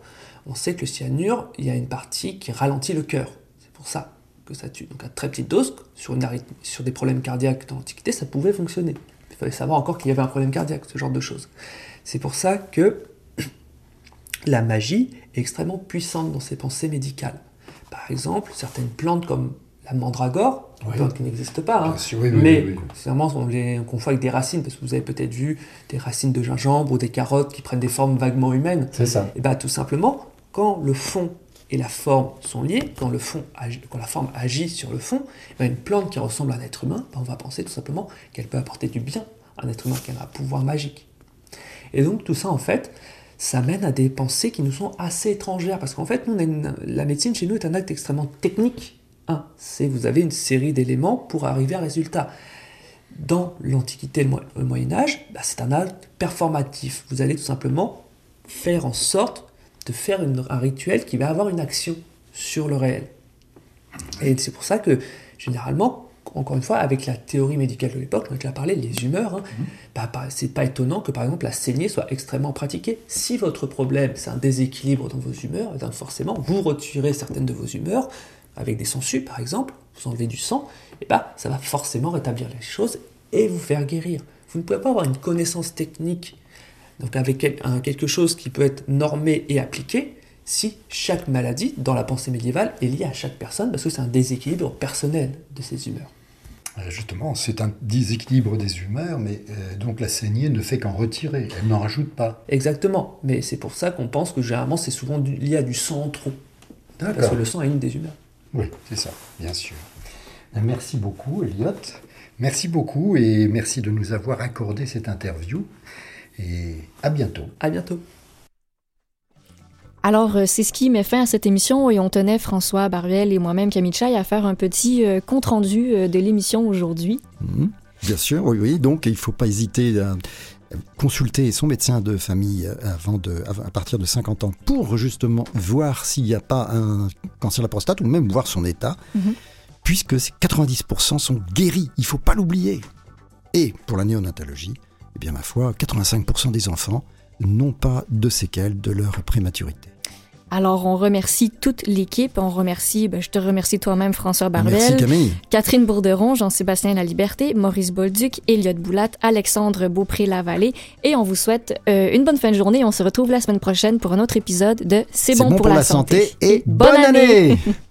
on sait que le cyanure, il y a une partie qui ralentit le cœur. C'est pour ça que ça tue. Donc à très petite dose, sur, sur des problèmes cardiaques dans l'Antiquité, ça pouvait fonctionner. Il fallait savoir encore qu'il y avait un problème cardiaque, ce genre de choses. C'est pour ça que la magie est extrêmement puissante dans ses pensées médicales. Par exemple, certaines plantes comme la mandragore, une plante qui n'existe pas, hein, mais finalement on les confond avec des racines, parce que vous avez peut-être vu des racines de gingembre ou des carottes qui prennent des formes vaguement humaines. C'est ça. Et bien tout simplement, quand le fond et la forme sont liés, quand, le fond quand la forme agit sur le fond, ben, une plante qui ressemble à un être humain, ben, on va penser tout simplement qu'elle peut apporter du bien à un être humain, qui a un pouvoir magique. Et donc tout ça en fait, ça mène à des pensées qui nous sont assez étrangères. Parce qu'en fait, la médecine chez nous est un acte extrêmement technique. C'est vous avez une série d'éléments pour arriver à un résultat. Dans l'Antiquité et le Moyen Âge, bah, c'est un acte performatif. Vous allez tout simplement faire en sorte de faire un rituel qui va avoir une action sur le réel. Et c'est pour ça que, généralement, encore une fois, avec la théorie médicale de l'époque, on a déjà parlé, les humeurs, hein, bah, c'est pas étonnant que par exemple la saignée soit extrêmement pratiquée. Si votre problème c'est un déséquilibre dans vos humeurs, eh forcément vous retirez certaines de vos humeurs, avec des sangsues par exemple, vous enlevez du sang, et bah, ça va forcément rétablir les choses et vous faire guérir. Vous ne pouvez pas avoir une connaissance technique, donc avec quelque chose qui peut être normé et appliqué, si chaque maladie dans la pensée médiévale est liée à chaque personne, parce que c'est un déséquilibre personnel de ces humeurs. Euh, justement, c'est un déséquilibre des humeurs, mais euh, donc la saignée ne fait qu'en retirer, elle n'en rajoute pas. Exactement, mais c'est pour ça qu'on pense que généralement c'est souvent lié à du sang en trop. Parce que le sang est une des humeurs. Oui, c'est ça, bien sûr. Euh, merci beaucoup, Elliot. Merci beaucoup et merci de nous avoir accordé cette interview. Et à bientôt. À bientôt. Alors, euh, c'est ce qui met fin à cette émission et on tenait François Baruel et moi-même Camille Chai à faire un petit euh, compte-rendu euh, de l'émission aujourd'hui. Mhm. bien sûr, oui, oui. Donc, il ne faut pas hésiter à consulter son médecin de famille avant de, à partir de 50 ans pour justement voir s'il n'y a pas un cancer de la prostate ou même voir son état, mhm. puisque 90% sont guéris. Il ne faut pas l'oublier. Et pour la néonatologie, eh bien, ma foi, 85% des enfants n'ont pas de séquelles de leur prématurité. Alors, on remercie toute l'équipe. On remercie, ben, je te remercie toi-même, François Barbel. Merci Camille. Catherine Bourderon, Jean-Sébastien Laliberté, Maurice Bolduc, Elliot Boulat, Alexandre Beaupré-Lavallée. Et on vous souhaite euh, une bonne fin de journée. On se retrouve la semaine prochaine pour un autre épisode de C'est bon, pour, la, santé. et bonne année